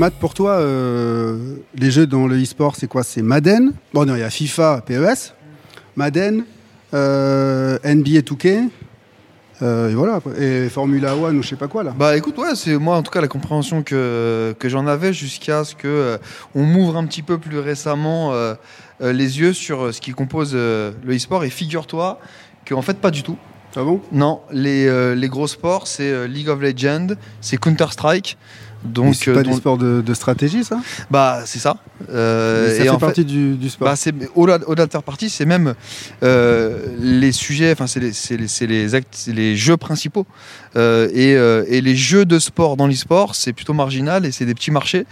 Matt, pour toi, euh, les jeux dans le e-sport, c'est quoi? C'est Madden? Bon, non, il y a FIFA, PES, Madden, euh, NBA 2K. euh, et voilà, et Formula One ou je sais pas quoi là. Bah écoute, ouais, c'est moi en tout cas la compréhension que, que j'en avais jusqu'à ce que on m'ouvre un petit peu plus récemment les yeux sur ce qui compose le e-sport. Et figure-toi qu'en fait, pas du tout. Ah bon? Non, les, les gros sports, c'est League of Legends, c'est Counter-Strike. Donc, c'est euh, pas dont- des sports de, de stratégie, ça? Bah c'est ça. Euh, Ça et fait en partie du, du sport. Bah, c'est au-delà au-delà de faire partie, c'est même euh, les sujets, enfin c'est les, c'est les, c'est les actes, c'est les jeux principaux Euh, et, euh, et les jeux de sport dans l'e-sport, c'est plutôt marginal et c'est des petits marchés.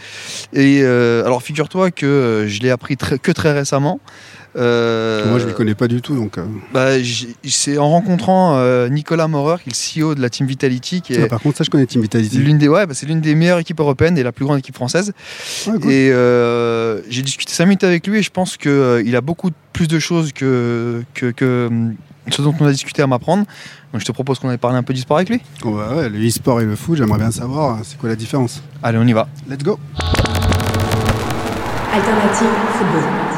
Et euh, alors figure-toi que je l'ai appris très- que très récemment. Euh, Moi, je ne les connais pas du tout, donc. euh, bah, c'est en rencontrant euh, Nicolas Maurer, qui est le CEO de la Team Vitality, qui ah, par contre, ça, je connais Team Vitality. l'une des, ouais, bah, c'est l'une des meilleures équipes européennes et la plus grande équipe française. Cool. Et euh, j'ai discuté 5 minutes avec lui et je pense qu'il a beaucoup plus de choses que, que, que hum, ce dont on a discuté à m'apprendre. Donc je te propose qu'on aille parler un peu du sport avec lui. Bon, bah ouais, le e-sport et le foot, j'aimerais bien savoir euh, c'est quoi la différence? Allez, on y va. Let's go Alternative football.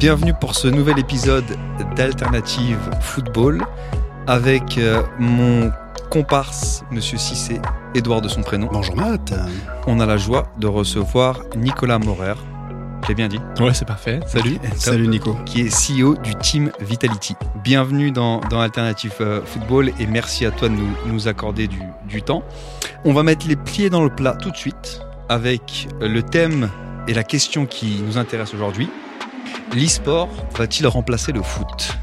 bienvenue pour ce nouvel épisode d'Alternative Football avec euh, mon comparse, Monsieur Cissé, Édouard de son prénom. Bonjour Matt. On a la joie de recevoir Nicolas Maurer, j'ai bien dit, Ouais, c'est parfait. Salut. Salut Nico. qui est CEO du Team Vitality. Bienvenue dans, dans Alternative euh, Football et merci à toi de nous, nous accorder du, du temps. On va mettre les pieds dans le plat tout de suite avec le thème et la question qui nous intéresse aujourd'hui. L'e-sport va-t-il remplacer le foot?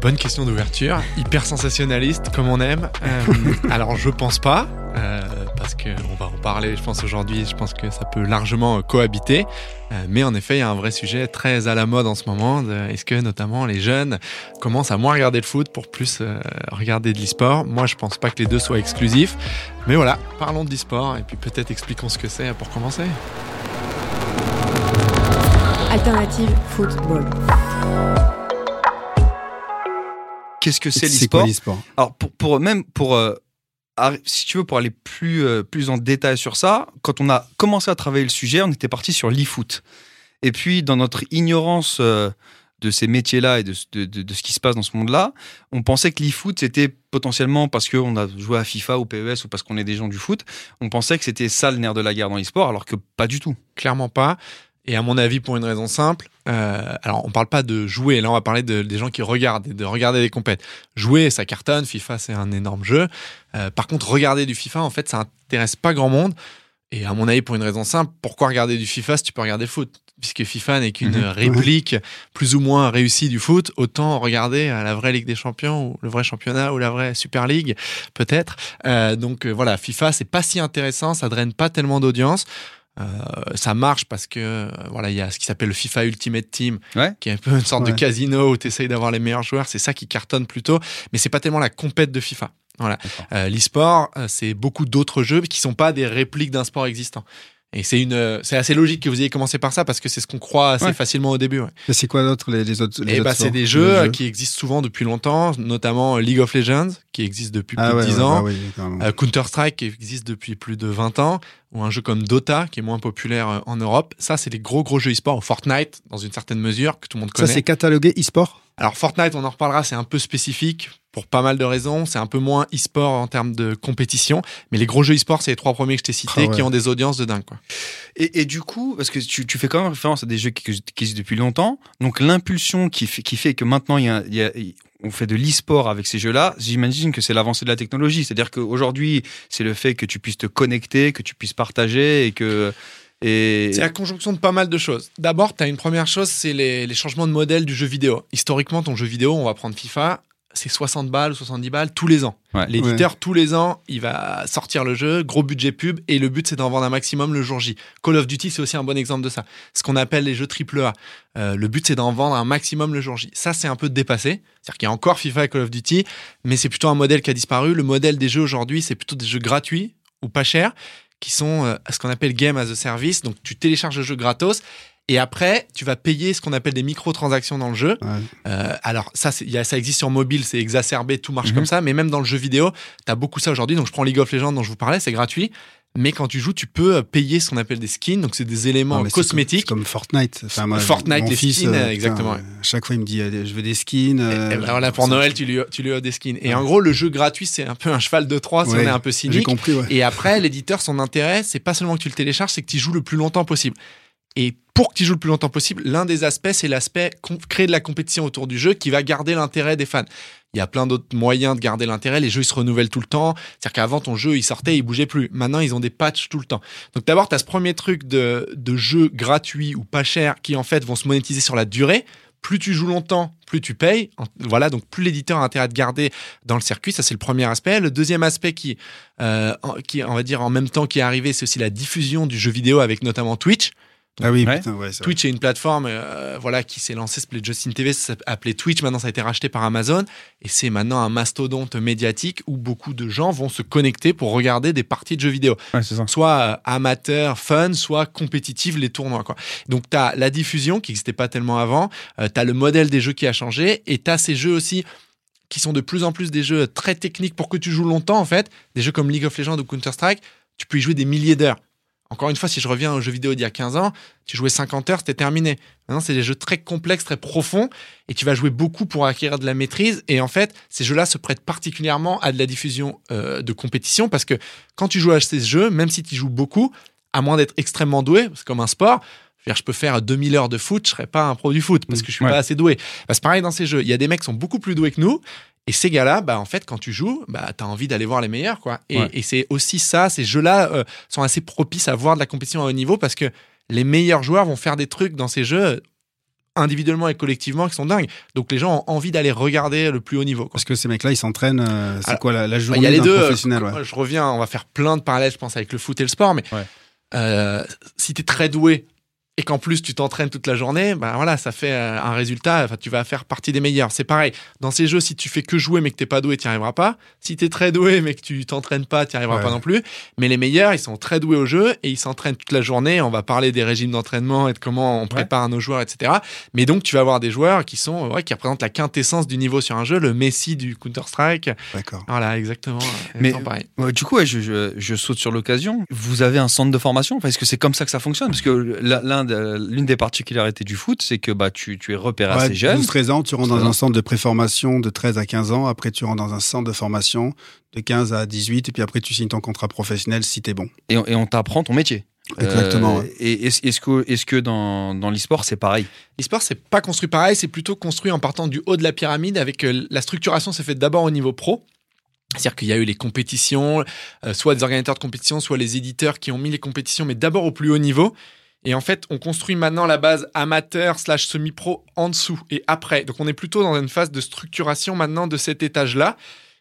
Bonne question d'ouverture. Hyper sensationnaliste, comme on aime. Euh, alors, je pense pas. euh, parce qu'on va en parler, je pense, aujourd'hui. Je pense que ça peut largement cohabiter. Euh, mais en effet, il y a un vrai sujet très à la mode en ce moment. Est-ce que, notamment, les jeunes commencent à moins regarder le foot pour plus euh, regarder de l'e-sport? Moi, je pense pas que les deux soient exclusifs. Mais voilà, parlons de l'e-sport et puis peut-être expliquons ce que c'est pour commencer. Alternative football. Qu'est-ce que c'est C'est quoi l'e-sport Alors pour, pour même pour euh, si tu veux pour aller plus euh, plus en détail sur ça, quand on a commencé à travailler le sujet, on était parti sur l'e-foot. Et puis dans notre ignorance euh, de ces métiers-là et de, ce- de, de- de ce qui se passe dans ce monde-là, on pensait que l'e-foot c'était potentiellement parce qu'on a joué à FIFA ou PES ou parce qu'on est des gens du foot, on pensait que c'était ça le nerf de la guerre dans l'e-sport, alors que pas du tout. Clairement pas. Et à mon avis, pour une raison simple, euh, alors on parle pas de jouer, là on va parler de, des gens qui regardent, et de regarder des compètes. Jouer, ça cartonne, FIFA c'est un énorme jeu. Euh, par contre, regarder du FIFA, en fait, ça intéresse pas grand monde. Et à mon avis, pour une raison simple, pourquoi regarder du FIFA si tu peux regarder le foot? Puisque FIFA n'est qu'une Mhm. réplique plus ou moins réussie du foot, autant regarder à la vraie Ligue des Champions ou le vrai championnat ou la vraie Super League, peut-être. Euh, donc euh, voilà, FIFA, c'est pas si intéressant, ça draine pas tellement d'audience. Euh, ça marche parce que euh, voilà, il y a ce qui s'appelle le FIFA Ultimate Team, Ouais. qui est un peu une sorte Ouais. de casino où tu essayes d'avoir les meilleurs joueurs. C'est ça qui cartonne plutôt, mais c'est pas tellement la compète de FIFA. Voilà. Euh, L'e-sport, c'est beaucoup d'autres jeux qui sont pas des répliques d'un sport existant. Et c'est une, euh, c'est assez logique que vous ayez commencé par ça parce que c'est ce qu'on croit assez Ouais. facilement au début. Ouais. Et c'est quoi d'autre les, les autres les Et autres bah, c'est des jeux euh, qui existent souvent depuis longtemps, notamment League of Legends, qui existe depuis Ah plus ouais, de 10 ouais, ans. bah. Euh, Counter-Strike qui existe depuis plus de 20 ans, ou un jeu comme Dota qui est moins populaire euh, en Europe. Ça, c'est des gros gros jeux e-sport, Fortnite dans une certaine mesure que tout le monde Ça connaît. c'est catalogué e-sport? Alors Fortnite, on en reparlera, c'est un peu spécifique pour pas mal de raisons. C'est un peu moins e-sport en termes de compétition. Mais les gros jeux e-sport, c'est les trois premiers que je t'ai cités Ah ouais. qui ont des audiences de dingue. Quoi. Et, et du coup, parce que tu, tu fais quand même référence à des jeux qui, qui existent depuis longtemps, donc l'impulsion qui fait, qui fait que maintenant il y a, il y a- on fait de l'e-sport avec ces jeux-là, j'imagine que c'est l'avancée de la technologie. C'est-à-dire qu'aujourd'hui, c'est le fait que tu puisses te connecter, que tu puisses partager et que. Et... C'est la conjonction de pas mal de choses. D'abord, tu as une première chose, c'est les, les changements de modèle du jeu vidéo. Historiquement, ton jeu vidéo, on va prendre FIFA, c'est 60 balles ou 70 balles tous les ans. Ouais. L'éditeur, tous les ans, il va sortir le jeu, gros budget pub, et le but, c'est d'en vendre un maximum le jour J. Call of Duty, c'est aussi un bon exemple de ça. Ce qu'on appelle les jeux AAA. Euh, le but, c'est d'en vendre un maximum le jour J. Ça, c'est un peu dépassé. C'est-à-dire qu'il y a encore FIFA et Call of Duty, mais c'est plutôt un modèle qui a disparu. Le modèle des jeux aujourd'hui, c'est plutôt des jeux gratuits ou pas chers, qui sont euh, ce qu'on appelle Game as a Service. Donc, tu télécharges le jeu gratos. Et après, tu vas payer ce qu'on appelle des microtransactions dans le jeu. Ouais. Euh, alors ça, y a- ça existe sur mobile, c'est exacerbé, tout marche Mhm. comme ça. Mais même dans le jeu vidéo, tu as beaucoup ça aujourd'hui. Donc je prends League of Legends dont je vous parlais, c'est gratuit. Mais quand tu joues, tu peux euh, payer ce qu'on appelle des skins. Donc c'est des éléments Non, cosmétiques. Comme, Fortnite. Enfin, moi, Fortnite, les fils, skins, euh, exactement, putain, chaque fois, il me dit je veux des skins. euh, Et ben voilà, pour Noël, tu lui, tu lui offres des skins. Et en gros, le jeu gratuit, c'est un peu un cheval de Troie si Ouais, on est un peu cynique. compris, ouais. Et après, l'éditeur, son intérêt, c'est pas seulement que tu le télécharges, c'est que tu joues le plus longtemps possible. Et pour que tu joues le plus longtemps possible, l'un des aspects, c'est l'aspect créer de la compétition autour du jeu qui va garder l'intérêt des fans. Il y a plein d'autres moyens de garder l'intérêt. Les jeux, ils se renouvellent tout le temps. C'est-à-dire qu'avant, ton jeu, il sortait, il bougeait plus. Maintenant, ils ont des patchs tout le temps. Donc d'abord, tu as ce premier truc de, de jeux gratuits ou pas chers qui, en fait, vont se monétiser sur la durée. Plus tu joues longtemps, plus tu payes. Voilà, donc plus l'éditeur a intérêt à te garder dans le circuit. Ça, c'est le premier aspect. Le deuxième aspect qui, euh, qui, on va dire, en même temps qui est arrivé, c'est aussi la diffusion du jeu vidéo avec notamment Twitch. Ah oui, Ouais. putain, ouais, c'est vrai. Twitch est une plateforme euh, voilà, qui s'est lancée, s'appelait Justin TV, ça s'appelait Twitch, maintenant ça a été racheté par Amazon, et c'est maintenant un mastodonte médiatique où beaucoup de gens vont se connecter pour regarder des parties de jeux vidéo, Ouais, c'est ça. soit euh, amateurs, fun, soit compétitifs, les tournois. Quoi. Donc tu as la diffusion qui n'existait pas tellement avant, tu as le modèle des jeux qui a changé, et tu as ces jeux aussi qui sont de plus en plus des jeux très techniques pour que tu joues longtemps en fait, des jeux comme League of Legends ou Counter-Strike, tu peux y jouer des milliers d'heures. Encore une fois, si je reviens aux jeux vidéo d'il y a 15 ans, tu jouais 50 heures, c'était terminé. Maintenant, c'est des jeux très complexes, très profonds, et tu vas jouer beaucoup pour acquérir de la maîtrise. Et en fait, ces jeux-là se prêtent particulièrement à de la diffusion euh, de compétition, parce que quand tu joues à ces jeux, même si tu joues beaucoup, à moins d'être extrêmement doué, c'est comme un sport, je, veux dire, je peux faire 2000 heures de foot, je serais pas un pro du foot, parce que je suis Ouais. pas assez doué. Bah, c'est pareil dans ces jeux. Il y a des mecs qui sont beaucoup plus doués que nous, et ces gars-là, bah, en fait, quand tu joues, bah, tu as envie d'aller voir les meilleurs. quoi. Et, Ouais. et c'est aussi ça, ces jeux-là euh, sont assez propices à voir de la compétition à haut niveau parce que les meilleurs joueurs vont faire des trucs dans ces jeux euh, individuellement et collectivement qui sont dingues. Donc les gens ont envie d'aller regarder le plus haut niveau. quoi. Parce que ces mecs-là, ils s'entraînent. euh, c'est quoi la, la Bah, journée Il y a les deux. professionnel ouais. Je reviens, on va faire plein de parallèles, je pense, avec le foot et le sport. Mais Ouais. euh, si tu es très doué et qu'en plus tu t'entraînes toute la journée, bah voilà, ça fait euh, un résultat. Enfin, tu vas faire partie des meilleurs. C'est pareil. Dans ces jeux, si tu fais que jouer mais que t'es pas doué, tu n'y arriveras pas. Si tu es très doué mais que tu t'entraînes pas, tu n'y arriveras Ouais. pas non plus. Mais les meilleurs, ils sont très doués au jeu et ils s'entraînent toute la journée. On va parler des régimes d'entraînement et de comment on prépare nos joueurs, etc. Mais donc, tu vas avoir des joueurs qui sont, ouais, qui représentent la quintessence du niveau sur un jeu, le Messi du Counter-Strike. D'accord. Voilà, exactement. Mais-. Ouais, du coup, ouais, je, je- je saute sur l'occasion. Vous avez un centre de formation? Enfin, Est-ce que c'est comme ça que ça fonctionne? Parce que l'un l'une des particularités du foot, c'est que bah, tu, tu es repéré Ouais, assez jeune. 12-13 ans, tu rentres 13 dans ans. un centre de préformation de 13 à 15 ans. Après, tu rentres dans un centre de formation de 15 à 18. Et puis après, tu signes ton contrat professionnel si t'es bon. et, on- et on t'apprend ton métier. Exactement, Euh, ouais. Et est-ce que, est que dans, dans l'e-sport, c'est pareil? L'e-sport, c'est pas construit pareil, c'est plutôt construit en partant du haut de la pyramide avec euh, la structuration s'est faite d'abord au niveau pro. C'est-à-dire qu'il y a eu les compétitions, euh, soit des organisateurs de compétition, soit les éditeurs qui ont mis les compétitions, mais d'abord au plus haut niveau. Et en fait, on construit maintenant la base amateur slash semi-pro en dessous et après. Donc on est plutôt dans une phase de structuration maintenant de cet étage-là.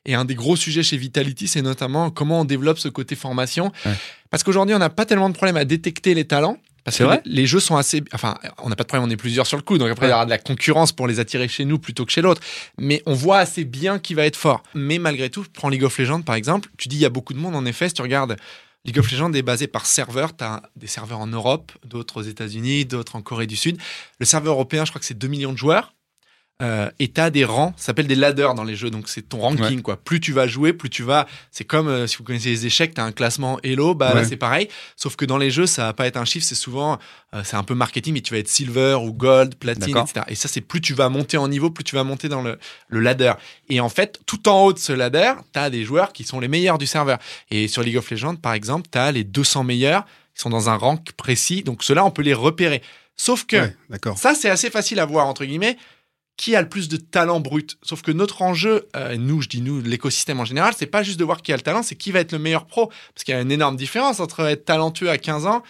Et un des gros sujets chez Vitality, c'est notamment comment on développe ce côté formation. Ouais. Parce qu'aujourd'hui, on n'a pas tellement de problème à détecter les talents. Parce C'est que vrai les, les jeux sont assez. Enfin, on n'a pas de problème, on est plusieurs sur le coup. Donc après, il y aura de la concurrence pour les attirer chez nous plutôt que chez l'autre. Mais on voit assez bien qui va être fort. Mais malgré tout, prends League of Legends par exemple. Tu dis, il y a beaucoup de monde. En effet, si tu regardes, League of Legends est basé par serveur. Tu as des serveurs en Europe, d'autres aux États-Unis, d'autres en Corée du Sud. Le serveur européen, je crois que c'est 2 millions de joueurs. Euh, et t'as des rangs, ça s'appelle des ladders dans les jeux, donc c'est ton ranking quoi. Plus tu vas jouer, plus tu vas. C'est comme euh, si vous connaissez les échecs, t'as un classement Hello, bah là c'est pareil. Sauf que dans les jeux, ça va pas être un chiffre, c'est souvent, euh, c'est un peu marketing, mais tu vas être silver ou gold, platine, etc. Et ça c'est plus tu vas monter en niveau, plus tu vas monter dans le, le ladder. Et en fait, tout en haut de ce ladder, t'as des joueurs qui sont les meilleurs du serveur. Et sur League of Legends, par exemple, t'as les 200 meilleurs qui sont dans un rank précis, donc ceux-là on peut les repérer. Sauf que Ouais, ça, c'est assez facile à voir, entre guillemets. Qui a le plus de talent brut Sauf que notre enjeu, euh, nous, je dis nous, l'écosystème en général, c'est pas juste de voir qui a le talent, c'est qui va être le meilleur pro. Parce qu'il y a une énorme différence entre être talentueux à 15 ans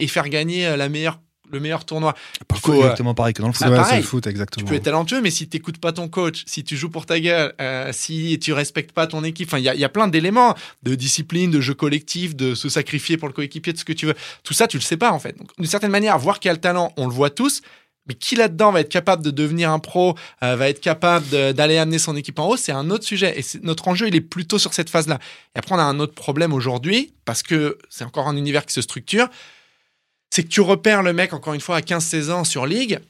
et faire gagner euh, la meilleure, le meilleur tournoi. Parfois, faut, euh, exactement pareil que dans le foot. pareil. le foot, Tu exactement. peux être talentueux, mais si t'écoutes pas ton coach, si tu joues pour ta gueule, euh, si tu respectes pas ton équipe, il y a, il y a plein d'éléments de discipline, de jeu collectif, de se sacrifier pour le coéquipier, de ce que tu veux. Tout ça, tu le sais pas, en fait. Donc, d'une certaine manière, voir qui a le talent, on le voit tous. Mais qui là-dedans va être capable de devenir un pro, euh, va être capable d'aller amener son équipe en haut, c'est un autre sujet. Et notre enjeu, il est plutôt sur cette phase-là. Et après, on a un autre problème aujourd'hui, parce que c'est encore un univers qui se structure. C'est que tu repères le mec, encore une fois, à 15-16 ans sur Ligue.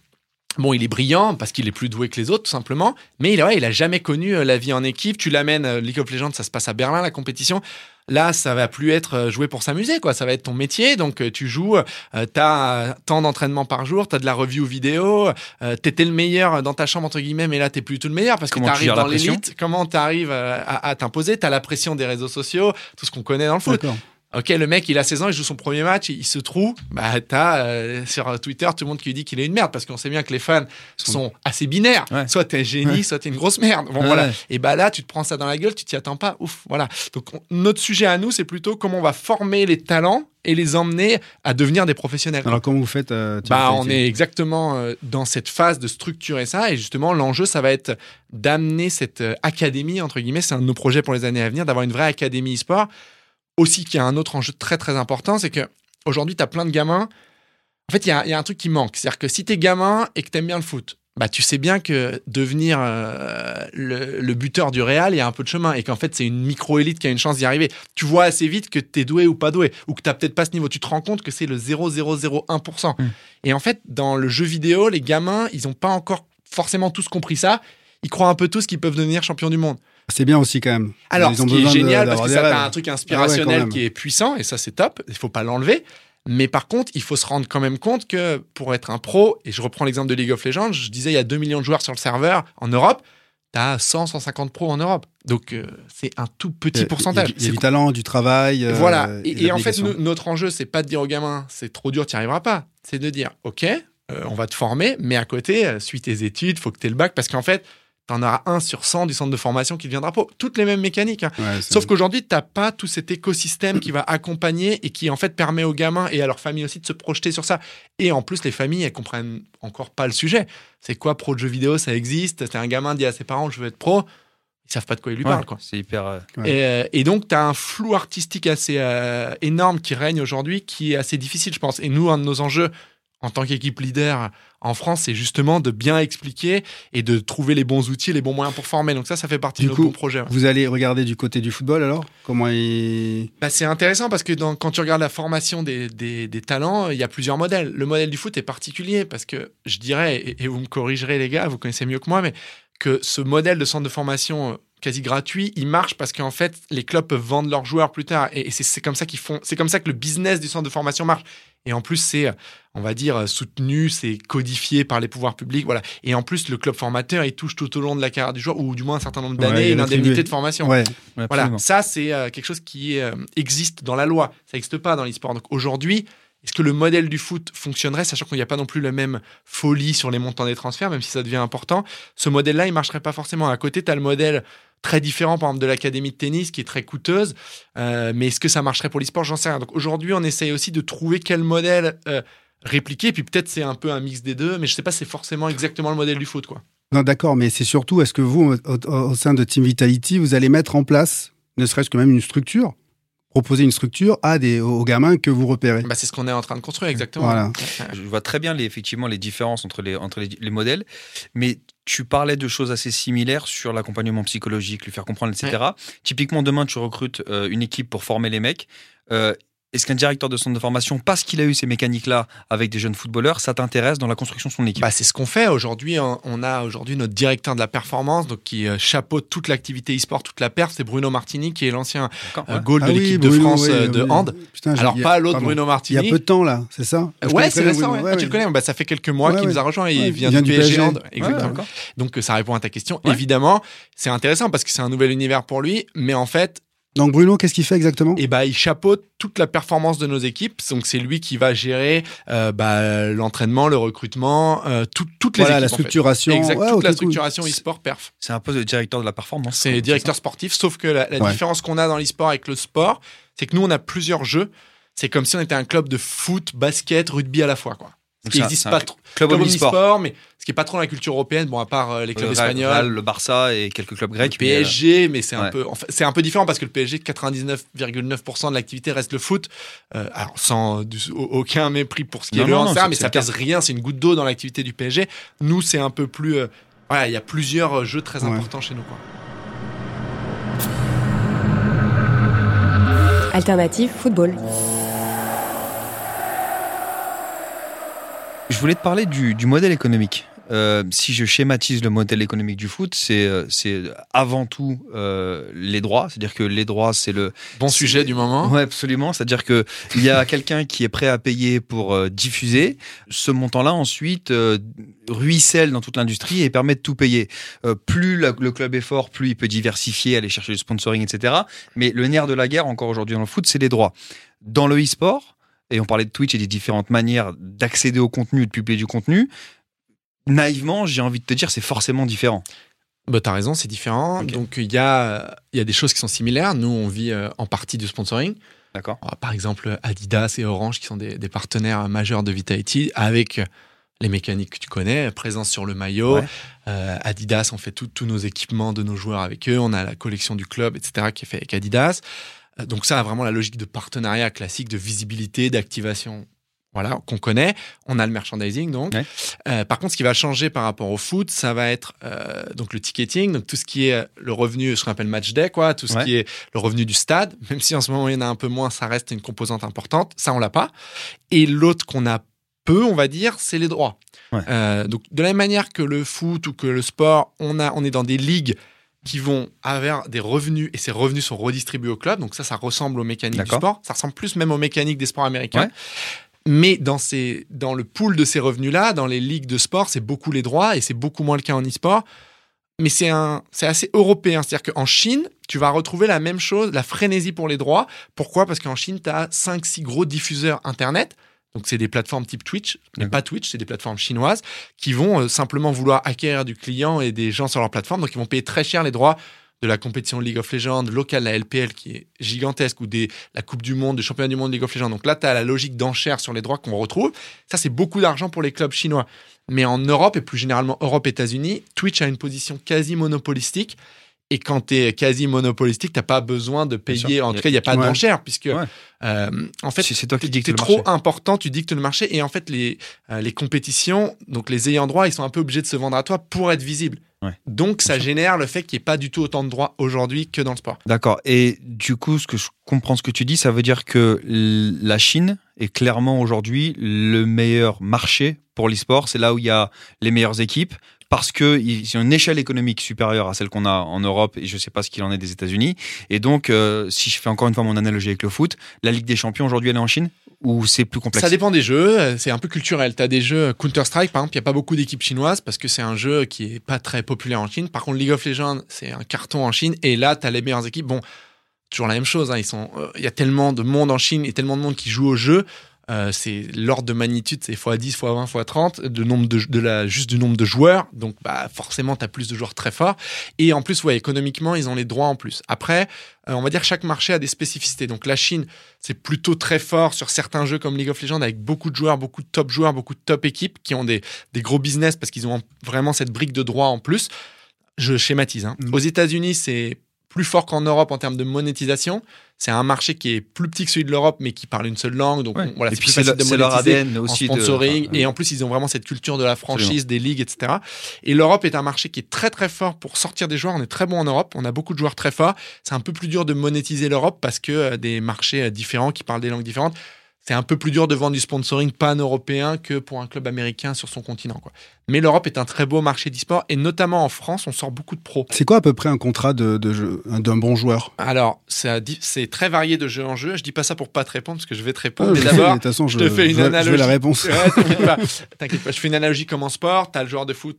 Bon, il est brillant parce qu'il est plus doué que les autres, tout simplement. Mais il, ouais, il a jamais connu euh, la vie en équipe. Tu l'amènes, euh, League of Legends, ça se passe à Berlin, la compétition. Là, ça va plus être euh, jouer pour s'amuser, quoi. Ça va être ton métier. Donc, euh, tu joues, euh, t'as euh, tant d'entraînement par jour, t'as de la review vidéo, euh, t'étais le meilleur dans ta chambre, entre guillemets, mais là, t'es plus tout le meilleur parce que Comment tu t'arrives dans l'élite. Comment t'arrives euh, à, à t'imposer? T'as la pression des réseaux sociaux, tout ce qu'on connaît dans le foot. D'accord. Ok, le mec, il a 16 ans, il joue son premier match, il se trouve. Bah, t'as euh, sur Twitter tout le monde qui lui dit qu'il est une merde parce qu'on sait bien que les fans sont assez binaires. Ouais. Soit t'es un génie, Ouais. soit t'es une grosse merde. Bon, Ouais, voilà. Et bah là, tu te prends ça dans la gueule, tu t'y attends pas. Ouf, voilà. Donc, on- notre sujet à nous, c'est plutôt comment on va former les talents et les emmener à devenir des professionnels. Alors, comment vous faites euh, Bah, on est exactement euh, dans cette phase de structurer ça. Et justement, l'enjeu, ça va être d'amener cette académie, entre guillemets, c'est un de nos projets pour les années à venir, d'avoir une vraie académie e-sport. Aussi, qu'il y a un autre enjeu très, très important, c'est que aujourd'hui, tu as plein de gamins. En fait, il y a, il y a un truc qui manque. C'est-à-dire que si tu es gamin et que tu aimes bien le foot, bah, tu sais bien que devenir euh, le, le buteur du Real, il y a un peu de chemin et qu'en fait, c'est une micro-élite qui a une chance d'y arriver. Tu vois assez vite que tu es doué ou pas doué ou que tu peut-être pas ce niveau. Tu te rends compte que c'est le 0,001%. Et en fait, dans le jeu vidéo, les gamins, ils n'ont pas encore forcément tous compris ça. Ils croient un peu tous qu'ils peuvent devenir champion du monde. C'est bien aussi quand même. Alors, Ils ce qui est de- génial, parce que ça a un truc Ah ouais, inspirationnel qui est puissant, et ça, c'est top. Il faut pas l'enlever. Mais par contre, il faut se rendre quand même compte que pour être un pro, et je reprends l'exemple de League of Legends, je disais il y a 2 millions de joueurs sur le serveur en Europe, tu as 100, 150 pros en Europe. Donc, euh, c'est un tout petit a- pourcentage. Il y a, du talent, du travail. euh, voilà. et Et, et en fait, nous- notre enjeu, c'est pas de dire aux gamins, c'est trop dur, tu n'y arriveras pas. C'est de dire, OK, euh, on va te former, mais à côté, euh, suis tes études, faut que tu aies le bac, parce qu'en fait, tu en auras un sur 100 du centre de formation qui deviendra pro. Toutes les mêmes mécaniques. hein. Ouais, Sauf qu'aujourd'hui, tu n'as pas tout cet écosystème qui va accompagner et qui, en fait, permet aux gamins et à leurs familles aussi de se projeter sur ça. Et en plus, les familles, elles comprennent encore pas le sujet. C'est quoi pro de jeux vidéo Ça existe? C'est un gamin dit à ses parents, je veux être pro. Ils savent pas de quoi il lui Ouais, parle, quoi. C'est hyper. euh. Et, euh, et donc, tu as un flou artistique assez euh, énorme qui règne aujourd'hui, qui est assez difficile, je pense. Et nous, un de nos enjeux en tant qu'équipe leader en France, c'est justement de bien expliquer et de trouver les bons outils, les bons moyens pour former. Donc ça, ça fait partie Du de nos coup, projets. Vous allez regarder du côté du football alors? Comment il. Bah, c'est intéressant parce que dans- quand tu regardes la formation des, des- des talents, il y a plusieurs modèles. Le modèle du foot est particulier parce que je dirais, et, et vous me corrigerez les gars, vous connaissez mieux que moi, mais que ce modèle de centre de formation quasi gratuit, il marche parce qu'en fait, les clubs peuvent vendre leurs joueurs plus tard. Et, et c'est comme ça qu'ils font, c'est comme ça que le business du centre de formation marche. Et en plus, c'est, on va dire, soutenu, c'est codifié par les pouvoirs publics, voilà. Et en plus, le club formateur, il touche tout au long de la carrière du joueur, ou du moins un certain nombre Ouais, d'années, il une indemnité de formation. Ouais. Voilà, ça c'est euh, quelque chose qui euh, existe dans la loi. Ça n'existe pas dans l'e-sport. Donc aujourd'hui, est-ce que le modèle du foot fonctionnerait, sachant qu'il n'y a pas non plus la même folie sur les montants des transferts, même si ça devient important Ce modèle-là, il marcherait pas forcément. À côté, tu as le modèle très différent, par exemple, de l'académie de tennis, qui est très coûteuse. Euh, mais est-ce que ça marcherait pour l'e-sport? J'en sais rien. Donc aujourd'hui, on essaye aussi de trouver quel modèle euh, répliquer. Puis peut-être c'est un peu un mix des deux, mais je sais pas c'est forcément exactement le modèle du foot. quoi. Non, d'accord, mais c'est surtout, est-ce que vous, au, au- au sein de Team Vitality, vous allez mettre en place, ne serait-ce que même une structure, proposer une structure à des, aux gamins que vous repérez Bah, c'est ce qu'on est en train de construire, exactement. Voilà. Je vois très bien les, effectivement les différences entre les, entre les, les modèles, mais tu parlais de choses assez similaires sur l'accompagnement psychologique, lui faire comprendre, etc. Typiquement, demain, tu recrutes euh, une équipe pour former les mecs. Euh, Est-ce qu'un directeur de centre de formation, parce qu'il a eu ces mécaniques-là avec des jeunes footballeurs, ça t'intéresse dans la construction de son équipe Bah, c'est ce qu'on fait aujourd'hui. hein. On a aujourd'hui notre directeur de la performance, donc qui euh, chapeaute toute l'activité e-sport, toute la perf. C'est Bruno Martini, qui est l'ancien euh, goal de Ah oui, l'équipe de France oui, euh, de oui. hand. Putain, Alors il pas l'autre. Bruno Il y Martini. a peu de temps là, c'est ça Ouais, c'est récent. Ouais. Ah, tu le connais Bah, Ça fait quelques mois Ouais, qu'il ouais. nous a rejoint et Ouais, il vient, du PSG. hand. Exactement. Donc euh, ça répond à ta question. Évidemment, c'est intéressant parce que c'est un nouvel univers pour lui, mais en fait, Donc Bruno, qu'est-ce qu'il fait exactement? Eh ben, il chapeaute toute la performance de nos équipes. Donc c'est lui qui va gérer euh, bah, l'entraînement, le recrutement, euh, tout- toutes les Voilà, équipes. la en fait. structuration. Exact, Ouais, toute la cool. structuration e-sport perf. C'est un poste de directeur de la performance. C'est directeur sportif, sauf que la, la Ouais. différence qu'on a dans l'e-sport avec le sport, c'est que nous, on a plusieurs jeux. C'est comme si on était un club de foot, basket, rugby à la fois. Quoi. Qui n'existe pas trop. Club Club omnisport. omnisport, mais ce qui est pas trop dans la culture européenne, bon, à part euh, les clubs Le Real- espagnols. Real, le Barça et quelques clubs Le grecs. mais, euh, PSG, mais c'est un peu, en fait, c'est un peu différent parce que le PSG, 99,9% de l'activité reste le foot. Euh, alors sans du- aucun mépris pour ce qui Non, est le non, handball, mais ça le pèse rien, c'est une goutte d'eau dans l'activité du PSG. Nous, c'est un peu plus, euh, voilà, il y a plusieurs jeux très Ouais. importants chez nous. Quoi. Alternative football. Je voulais te parler du, du modèle économique. Euh, si je schématise le modèle économique du foot, c'est euh, c'est avant tout euh, les droits. C'est-à-dire que les droits, c'est le Bon sujet du moment. Ouais, absolument. C'est-à-dire que il y a quelqu'un qui est prêt à payer pour euh, diffuser. Ce montant-là, ensuite, euh, ruisselle dans toute l'industrie et permet de tout payer. Euh, plus la- le club est fort, plus il peut diversifier, aller chercher du sponsoring, etc. Mais le nerf de la guerre, encore aujourd'hui dans le foot, c'est les droits. Dans le e-sport, et on parlait de Twitch et des différentes manières d'accéder au contenu et de publier du contenu, naïvement, j'ai envie de te dire, c'est forcément différent. Bah, t'as raison, c'est différent. Donc, il y a, y a des choses qui sont similaires. Nous, on vit euh, en partie du sponsoring. D'accord Euh, Par exemple, Adidas et Orange, qui sont des, des partenaires majeurs de Vitality, avec les mécaniques que tu connais, présence sur le maillot. Ouais. Euh, Adidas, on fait tous nos équipements de nos joueurs avec eux. On a la collection du club, etc., qui est fait avec Adidas. Donc, ça a vraiment la logique de partenariat classique, de visibilité, d'activation. Voilà, qu'on connaît. On a le merchandising, donc. Ouais. Euh, par contre, ce qui va changer par rapport au foot, ça va être euh, donc le ticketing, donc tout ce qui est le revenu, ce qu'on appelle match day, quoi, tout ce Ouais. qui est le revenu du stade. Même si en ce moment il y en a un peu moins, ça reste une composante importante. Ça, on l'a pas. Et l'autre qu'on a peu, on va dire, c'est les droits. Ouais. Euh, donc de la même manière que le foot ou que le sport, on a, on est dans des ligues qui vont avoir des revenus et ces revenus sont redistribués au club. Donc ça, ça ressemble aux mécaniques du sport. Ça ressemble plus même aux mécaniques des sports américains. Ouais. Mais dans, ces, dans le pool de ces revenus-là, dans les ligues de sport, c'est beaucoup les droits et c'est beaucoup moins le cas en e-sport. Mais c'est assez européen. C'est-à-dire qu'en Chine, tu vas retrouver la même chose, la frénésie pour les droits. Pourquoi? Parce qu'en Chine, tu as 5-6 gros diffuseurs Internet. Donc, c'est des plateformes type Twitch, mais pas Twitch, c'est des plateformes chinoises qui vont euh, simplement vouloir acquérir du client et des gens sur leur plateforme. Donc, ils vont payer très cher les droits de la compétition League of Legends locale, la LPL, qui est gigantesque, ou des, la Coupe du Monde, des championnats du monde League of Legends. Donc là, tu as la logique d'enchère sur les droits qu'on retrouve. Ça, c'est beaucoup d'argent pour les clubs chinois. Mais en Europe, et plus généralement Europe-États-Unis, Twitch a une position quasi monopolistique. Et quand tu es quasi monopolistique, tu pas besoin de payer. En tout cas, il n'y a pas Ouais. d'enchère, puisque Ouais. euh, en fait, C'est- c'est toi qui dictes t'es le trop marché. important, tu dictes le marché. Et en fait, les, euh, les compétitions, donc les ayants droit, ils sont un peu obligés de se vendre à toi pour être visibles. Ouais. Donc, ça génère le fait qu'il n'y ait pas du tout autant de droits aujourd'hui que dans le sport. D'accord. Et du coup, ce que je comprends ce que tu dis, ça veut dire que la Chine est clairement aujourd'hui le meilleur marché pour l'e-sport. C'est là où il y a les meilleures équipes parce qu'ils ont une échelle économique supérieure à celle qu'on a en Europe et je ne sais pas ce qu'il en est des États-Unis. Et donc, euh, si je fais encore une fois mon analogie avec le foot, la Ligue des Champions aujourd'hui, elle est en Chine ou c'est plus complexe? Ça dépend des jeux, c'est un peu culturel. Tu as des jeux Counter-Strike, par exemple, il n'y a pas beaucoup d'équipes chinoises parce que c'est un jeu qui est pas très populaire en Chine. Par contre, League of Legends, c'est un carton en Chine. Et là, tu as les meilleures équipes. Bon, toujours la même chose. hein, euh, Il y a tellement de monde en Chine et tellement de monde qui joue au jeu. Euh, c'est l'ordre de magnitude, c'est x10, x20, x30, de nombre de, de la, juste du nombre de joueurs. Donc, bah, forcément, tu as plus de joueurs très forts. Et en plus, ouais, économiquement, ils ont les droits en plus. Après, euh, on va dire que chaque marché a des spécificités. Donc, la Chine, c'est plutôt très fort sur certains jeux comme League of Legends avec beaucoup de joueurs, beaucoup de top joueurs, beaucoup de top équipes qui ont des, des gros business parce qu'ils ont vraiment cette brique de droit en plus. Je schématise. hein. Mhm. Aux États-Unis, c'est plus fort qu'en Europe en termes de monétisation. C'est un marché qui est plus petit que celui de l'Europe, mais qui parle une seule langue. Donc Ouais. voilà, c'est plus facile le- de leur monétiser ADN en aussi de- sponsoring. enfin, et en plus, ils ont vraiment cette culture de la franchise, des ligues, etc. Et l'Europe est un marché qui est très très fort pour sortir des joueurs. On est très bon en Europe. On a beaucoup de joueurs très forts. C'est un peu plus dur de monétiser l'Europe parce que euh, des marchés euh, différents qui parlent des langues différentes. C'est un peu plus dur de vendre du sponsoring pan-européen que pour un club américain sur son continent. Quoi. Mais l'Europe est un très beau marché d'e-sport et notamment en France, on sort beaucoup de pros. C'est quoi à peu près un contrat de, de jeu- d'un bon joueur? Alors, c'est très varié de jeu en jeu. Je dis pas ça pour pas te répondre parce que je vais te Ah, répondre. je mais d'abord, je je, te fais une je je veux analogie. la réponse. Ouais, t'inquiète pas. T'inquiète pas. Je fais une analogie comme en sport. T'as le joueur de foot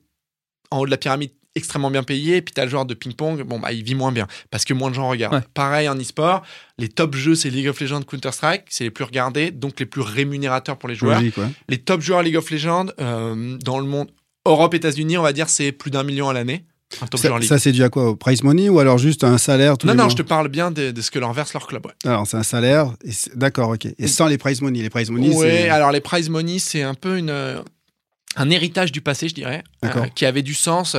en haut de la pyramide extrêmement bien payé, et puis t'as le joueur de ping-pong, bon bah il vit moins bien parce que moins de gens regardent. Ouais. Pareil en e-sport, les top jeux c'est League of Legends, Counter Strike, c'est les plus regardés, donc les plus rémunérateurs pour les joueurs. Logique, ouais. Les top joueurs League of Legends euh, dans le monde, Europe, États-Unis, on va dire c'est plus d'un million à l'année. Ça, ça, c'est dû à quoi? Au price money ou alors juste un salaire non non, mois je te parle bien de, de ce que leur verse leur club. ouais. Alors, c'est un salaire. D'accord, ok. Et sans les price money. Les price money, c'est. alors les prize money, c'est un peu une, euh, un héritage du passé, je dirais, euh, qui avait du sens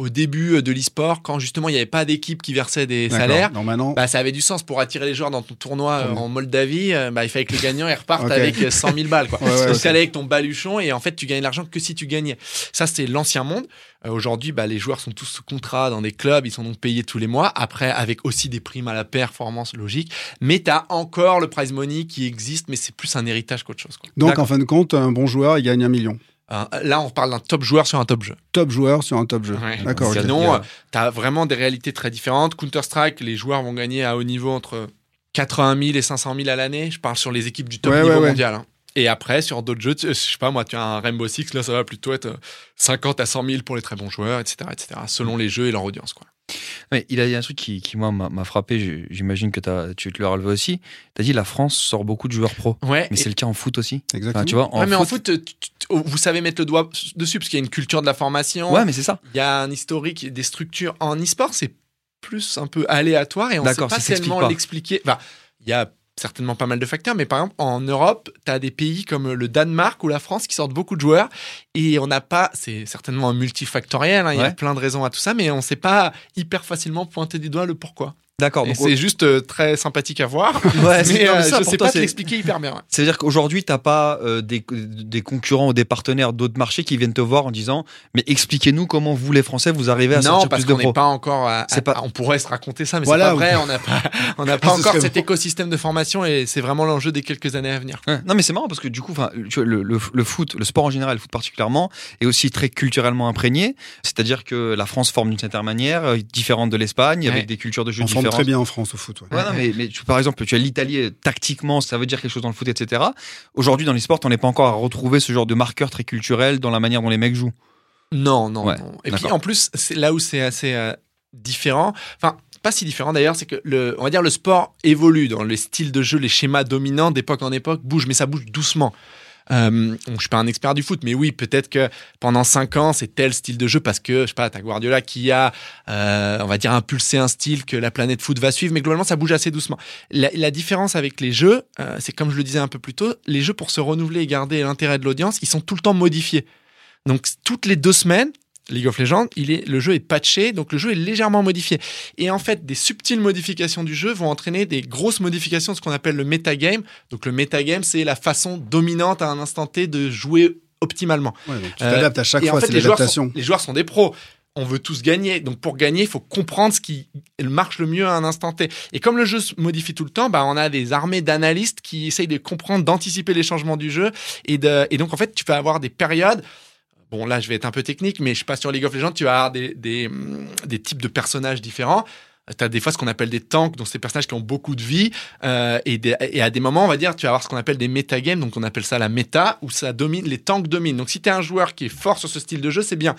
au début euh, de l'e-sport, quand justement il n'y avait pas d'équipe qui versait des salaires. Non. Bah, ça avait du sens pour attirer les joueurs dans ton tournoi euh, en Moldavie. euh, bah, il fallait que le gagnant il reparte avec euh, 100 000 balles. Quoi. Ouais, ouais, Donc, ok. t'allais avec ton baluchon et en fait, tu gagnais de l'argent que si tu gagnais. Ça, c'est l'ancien monde. Euh, Aujourd'hui, bah, les joueurs sont tous sous contrat dans des clubs. Ils sont donc payés tous les mois. Après, avec aussi des primes à la performance logique. Mais tu as encore le prize money qui existe, mais c'est plus un héritage qu'autre chose. Quoi. Donc, en fin de compte, un bon joueur, il gagne un million. Euh, là, on parle d'un top joueur sur un top jeu. Top joueur sur un top jeu. Ouais. D'accord. Sinon, ok. tu as vraiment des réalités très différentes. Counter-Strike, les joueurs vont gagner à haut niveau entre 80 000 et 500 000 à l'année. Je parle sur les équipes du top Ouais, niveau ouais, ouais. mondial. hein. Et après, sur d'autres jeux, tu- je sais pas, moi, tu as un Rainbow Six, là, ça va plutôt être euh, 50 à 100 000 pour les très bons joueurs, etc., etc., selon les jeux et leur audience. Quoi. Il y a un truc qui, qui moi, m'a frappé, j'imagine que tu te le relevé aussi. Tu as dit la France sort beaucoup de joueurs pro. Ouais, Mais c'est le cas en foot aussi. Exactement. Enfin, tu vois, en ouais, mais en foot- foot, tu- tu- tu- vous savez mettre le doigt dessus, parce qu'il y a une culture de la formation. Ouais, mais c'est ça. Il y a un historique, des structures. En e-sport, c'est plus un peu aléatoire et on ne sait pas tellement l'expliquer. Enfin, il y a certainement pas mal de facteurs, mais par exemple, en Europe, tu as des pays comme le Danemark ou la France qui sortent beaucoup de joueurs et on n'a pas, c'est certainement un multifactoriel, hein, il y a plein de raisons à tout ça, mais on ne sait pas hyper facilement pointer du doigt le pourquoi. D'accord. Donc- c'est juste euh, très sympathique à voir, Ouais, c'est- mais non, mais euh, ça, je sais toi, pas l'expliquer hyper bien. ouais. C'est-à-dire qu'aujourd'hui, tu n'as pas euh, des, des concurrents ou des partenaires d'autres marchés qui viennent te voir en disant Mais expliquez-nous comment vous, les Français, vous arrivez à Non, sortir parce plus de qu'on n'est pros. pas encore. À, à- pas- On pourrait se raconter ça, mais Voilà, c'est pas vrai. On n'a pas, on encore cet bon. écosystème de formation et c'est vraiment l'enjeu des quelques années à venir. Ouais. Non, mais c'est marrant parce que du coup, enfin, tu vois, le, le- le foot, le sport en général, le foot particulièrement, est aussi très culturellement imprégné. C'est-à-dire que la France forme d'une certaine manière, différente de l'Espagne, avec des cultures de jeu On très bien en France au foot. ouais. Ouais, non, mais, mais tu- par exemple, tu as l'Italie, euh, tactiquement, ça veut dire quelque chose dans le foot, etc. Aujourd'hui, dans les sports, on n'est pas encore à retrouver ce genre de marqueur très culturel dans la manière dont les mecs jouent. Non, non, Ouais, non. Et puis en plus, c'est là où c'est assez euh, différent. Enfin, pas si différent d'ailleurs, c'est que le, on va dire le sport évolue dans les styles de jeu, les schémas dominants d'époque en époque bougent, mais ça bouge doucement. Euh, je suis pas un expert du foot, mais oui, peut-être que pendant cinq ans, c'est tel style de jeu parce que, je sais pas, t'as Guardiola qui a, euh, on va dire, impulsé un style que la planète foot va suivre, mais globalement, ça bouge assez doucement. La, la différence avec les jeux, euh, c'est comme je le disais un peu plus tôt, les jeux pour se renouveler et garder l'intérêt de l'audience, ils sont tout le temps modifiés. Donc, toutes les deux semaines, League of Legends, il est, le jeu est patché, donc le jeu est légèrement modifié. Et en fait, des subtiles modifications du jeu vont entraîner des grosses modifications de ce qu'on appelle le metagame. Donc le metagame, c'est la façon dominante à un instant T de jouer optimalement. Ouais, donc tu Euh, t'adaptes à chaque fois, en fait, c'est les joueurs, sont, l'adaptation. les joueurs sont des pros. On veut tous gagner. Donc pour gagner, il faut comprendre ce qui marche le mieux à un instant T. Et comme le jeu se modifie tout le temps, bah, on a des armées d'analystes qui essayent de comprendre, d'anticiper les changements du jeu. Et, de, et donc en fait, tu vas avoir des périodes. Bon, là, je vais être un peu technique, mais je passe sur League of Legends, tu vas avoir des, des, hum, des types de personnages différents. Tu as des fois ce qu'on appelle des tanks, donc des personnages qui ont beaucoup de vie. euh, et à des moments, on va dire, tu vas avoir ce qu'on appelle des metagames, donc on appelle ça la méta, où ça domine, les tanks dominent. Donc si tu es un joueur qui est fort sur ce style de jeu, c'est bien.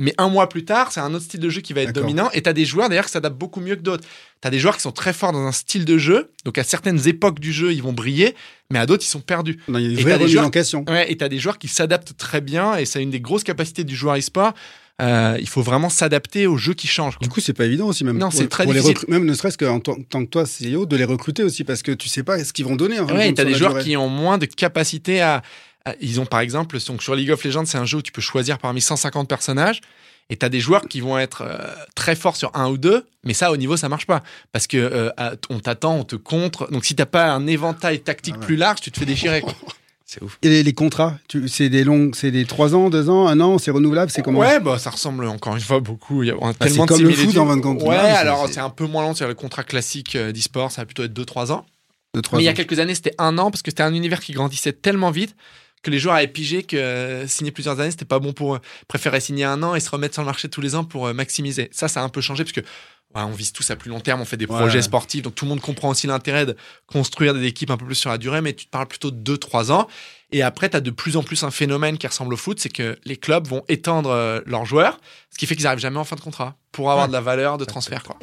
Mais un mois plus tard, c'est un autre style de jeu qui va être dominant. Et tu as des joueurs d'ailleurs qui s'adaptent beaucoup mieux que d'autres. Tu as des joueurs qui sont très forts dans un style de jeu. Donc à certaines époques du jeu, ils vont briller, mais à d'autres, ils sont perdus. Non, Il y a vraie t'as des joueurs- en question. Ouais, et tu as des joueurs qui s'adaptent très bien. Et c'est une des grosses capacités du joueur e-sport. Euh, il faut vraiment s'adapter au jeu qui change. quoi. Du coup, c'est pas évident aussi, même. Non, pour- c'est très pour les Même ne serait-ce qu'en tant tant que toi, CEO, de les recruter aussi, parce que tu sais pas ce qu'ils vont donner. de Ouais, tu as des joueurs durée. qui ont moins de capacité à- Ils ont par exemple, donc sur League of Legends, c'est un jeu où tu peux choisir parmi 150 personnages. Et tu as des joueurs qui vont être euh, très forts sur un ou deux, mais ça, au niveau, ça marche pas. Parce que euh, on t'attend, on te contre. Donc si t'as pas un éventail tactique Ah ouais. plus large, tu te fais déchirer. C'est ouf. Et les, les contrats, tu- c'est des longs, c'est des 3 ans, 2 ans, 1 an, c'est renouvelable, c'est comment? Ouais, bah ça ressemble encore une fois beaucoup. Il y a Bah, tellement c'est de comme le foot fin de compte. Ouais, alors c'est- c'est un peu moins long sur le contrat classique euh, d'e-sport, ça va plutôt être 2-3 ans. De 3 Mais il y a ans. quelques années, c'était un an parce que c'était un univers qui grandissait tellement vite que les joueurs avaient pigé que euh, signer plusieurs années, c'était pas bon pour eux. Ils préféraient signer un an et se remettre sur le marché tous les ans pour euh, maximiser. Ça, ça a un peu changé parce que ouais, on vise tous à plus long terme, on fait des Ouais. projets sportifs, donc tout le monde comprend aussi l'intérêt de construire des équipes un peu plus sur la durée, mais tu te parles plutôt de 2-3 ans. Et après, tu as de plus en plus un phénomène qui ressemble au foot, c'est que les clubs vont étendre euh, leurs joueurs, ce qui fait qu'ils n'arrivent jamais en fin de contrat pour avoir de la valeur de transfert. Quoi.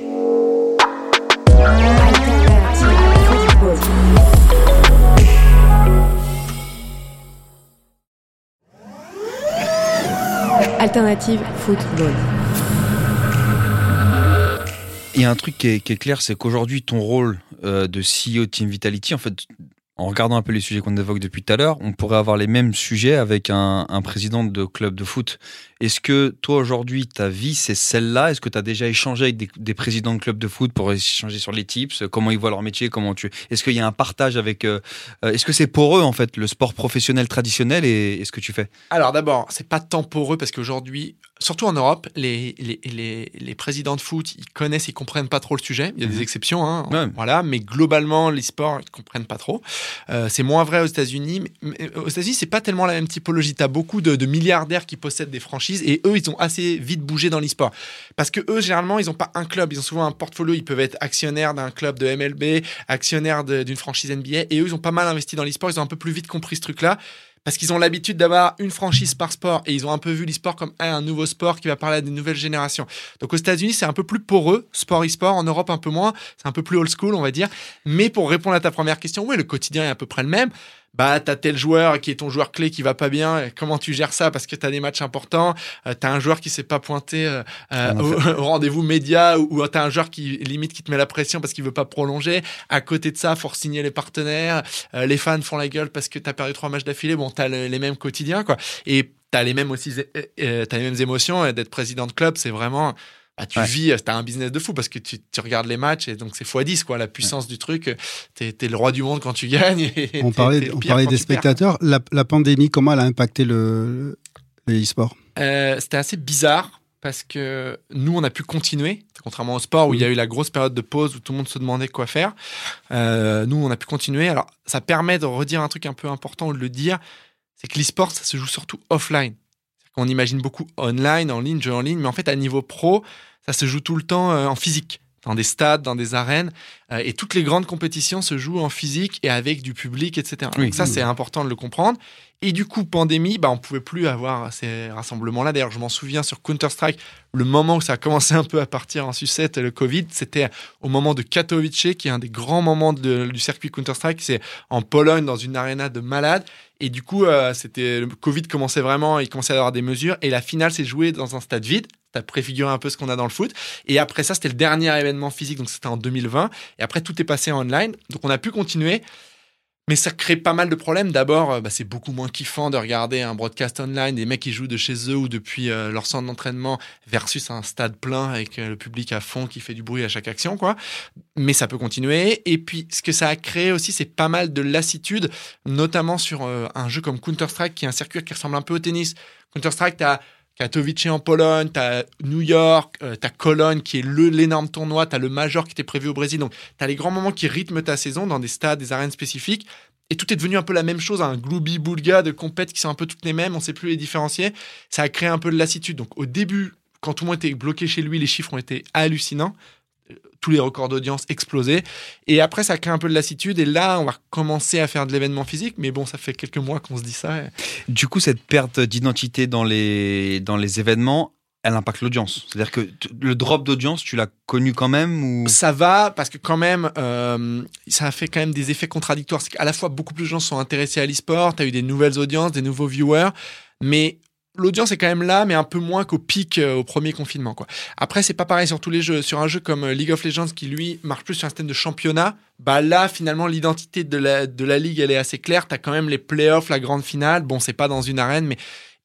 Alternative football. Il y a un truc qui est, clair, c'est qu'aujourd'hui, ton rôle euh, de CEO Team Vitality, en fait, en regardant un peu les sujets qu'on évoque depuis tout à l'heure, on pourrait avoir les mêmes sujets avec un, un président de club de foot. Est-ce que toi, aujourd'hui, ta vie, c'est celle-là? Est-ce que tu as déjà échangé avec des, des présidents de clubs de foot pour échanger sur les tips? Comment ils voient leur métier? Comment tu Est-ce qu'il y a un partage avec euh, euh, Est-ce que c'est pour eux, en fait, le sport professionnel traditionnel et, et ce que tu fais? Alors d'abord, c'est pas tant pour eux parce qu'aujourd'hui, surtout en Europe, les, les, les, les présidents de foot, ils connaissent, ils comprennent pas trop le sujet. Il y a des Mhm. exceptions, hein, Ouais. voilà, mais globalement, les sports, ils comprennent pas trop. Euh, c'est moins vrai aux États-Unis. Mais, mais aux États-Unis, c'est pas tellement la même typologie. T'as beaucoup de, de milliardaires qui possèdent des franchises et eux, ils ont assez vite bougé dans l'e-sport. Parce que eux, généralement, ils ont pas un club, ils ont souvent un portfolio. Ils peuvent être actionnaires d'un club de MLB, actionnaires d'une franchise NBA, et eux, ils ont pas mal investi dans l'e-sport. Ils ont un peu plus vite compris ce truc-là. Parce qu'ils ont l'habitude d'avoir une franchise par sport et ils ont un peu vu l'e-sport comme un nouveau sport qui va parler à des nouvelles générations. Donc aux États-Unis, c'est un peu plus poreux, sport e-sport. En Europe, un peu moins. C'est un peu plus old school, on va dire. Mais pour répondre à ta première question, oui, le quotidien est à peu près le même. Bah, t'as tel joueur qui est ton joueur clé qui va pas bien. Comment tu gères ça? Parce que t'as des matchs importants. Euh, t'as un joueur qui s'est pas pointé euh, euh, Comment au, au rendez-vous média ou, ou t'as un joueur qui limite qui te met la pression parce qu'il veut pas prolonger. À côté de ça, faut signer les partenaires. Les fans font la gueule parce que t'as perdu trois matchs d'affilée. Bon, t'as le- les mêmes quotidiens quoi. Et t'as les mêmes aussi, t'as les mêmes émotions. D'être président de club, c'est vraiment bah, tu Ouais. vis, t'as un business de fou parce que tu, tu regardes les matchs et donc c'est x10 quoi, la puissance du truc. T'es es le roi du monde quand tu gagnes. Et On parlait, on parlait des spectateurs. La, la pandémie, comment elle a impacté le, le e-sport? Euh, C'était assez bizarre parce que nous, on a pu continuer, contrairement au sport où il y a eu la grosse période de pause où tout le monde se demandait quoi faire. Euh, nous, on a pu continuer. Alors, ça permet de redire un truc un peu important ou de le dire, c'est que l'e-sport, ça se joue surtout offline. On imagine beaucoup online, en ligne, jeu en ligne, mais en fait, à niveau pro, ça se joue tout le temps euh, en physique, dans des stades, dans des arènes, euh, et toutes les grandes compétitions se jouent en physique et avec du public, etc. Oui. Donc ça, c'est important de le comprendre. Et du coup, pandémie, bah, on pouvait plus avoir ces rassemblements-là. D'ailleurs, je m'en souviens sur Counter-Strike, le moment où ça a commencé un peu à partir en sucette, le Covid, c'était au moment de Katowice, qui est un des grands moments de- du circuit Counter-Strike. C'est en Pologne, dans une arena de malades. Et du coup, euh, c'était le Covid commençait vraiment, il commençait à avoir des mesures. Et la finale s'est jouée dans un stade vide. Ça préfiguré un peu ce qu'on a dans le foot. Et après ça, c'était le dernier événement physique, donc c'était en 2020. Et après, tout est passé en online. Donc on a pu continuer. Mais ça crée pas mal de problèmes. D'abord, euh, bah, c'est beaucoup moins kiffant de regarder un broadcast online, des mecs qui jouent de chez eux ou depuis euh, leur centre d'entraînement versus un stade plein avec euh, le public à fond qui fait du bruit à chaque action, quoi. Mais ça peut continuer. Et puis, ce que ça a créé aussi, c'est pas mal de lassitude, notamment sur un jeu comme Counter-Strike qui est un circuit qui ressemble un peu au tennis. Counter-Strike, t'as Katowice en Pologne, t'as New York, euh, t'as Cologne qui est l'énorme tournoi, t'as le Major qui était prévu au Brésil. Donc, t'as les grands moments qui rythment ta saison dans des stades, des arènes spécifiques. Et tout est devenu un peu la même chose, un gloubi boulga de compètes qui sont un peu toutes les mêmes, on sait plus les différencier. Ça a créé un peu de lassitude. Donc, au début, quand tout le monde était bloqué chez lui, les chiffres ont été hallucinants. Tous les records d'audience explosaient. Et après, ça crée un peu de lassitude. Et là, on va commencer à faire de l'événement physique. Mais bon, ça fait quelques mois qu'on se dit ça. Du coup, cette perte d'identité dans les, dans les événements, elle impacte l'audience. C'est-à-dire que le drop d'audience, tu l'as connu quand même ou... Ça va parce que quand même, euh, ça a fait quand même des effets contradictoires. C'est qu'à la fois beaucoup plus de gens sont intéressés à l'e-sport, tu as eu des nouvelles audiences, des nouveaux viewers, mais l'audience est quand même là, mais un peu moins qu'au pic euh, au premier confinement. Quoi. Après, c'est pas pareil sur tous les jeux. Sur un jeu comme euh, League of Legends qui lui marche plus sur un système de championnat, bah là finalement l'identité de la, de la ligue elle est assez claire. Tu as quand même les playoffs, la grande finale. Bon, c'est pas dans une arène, mais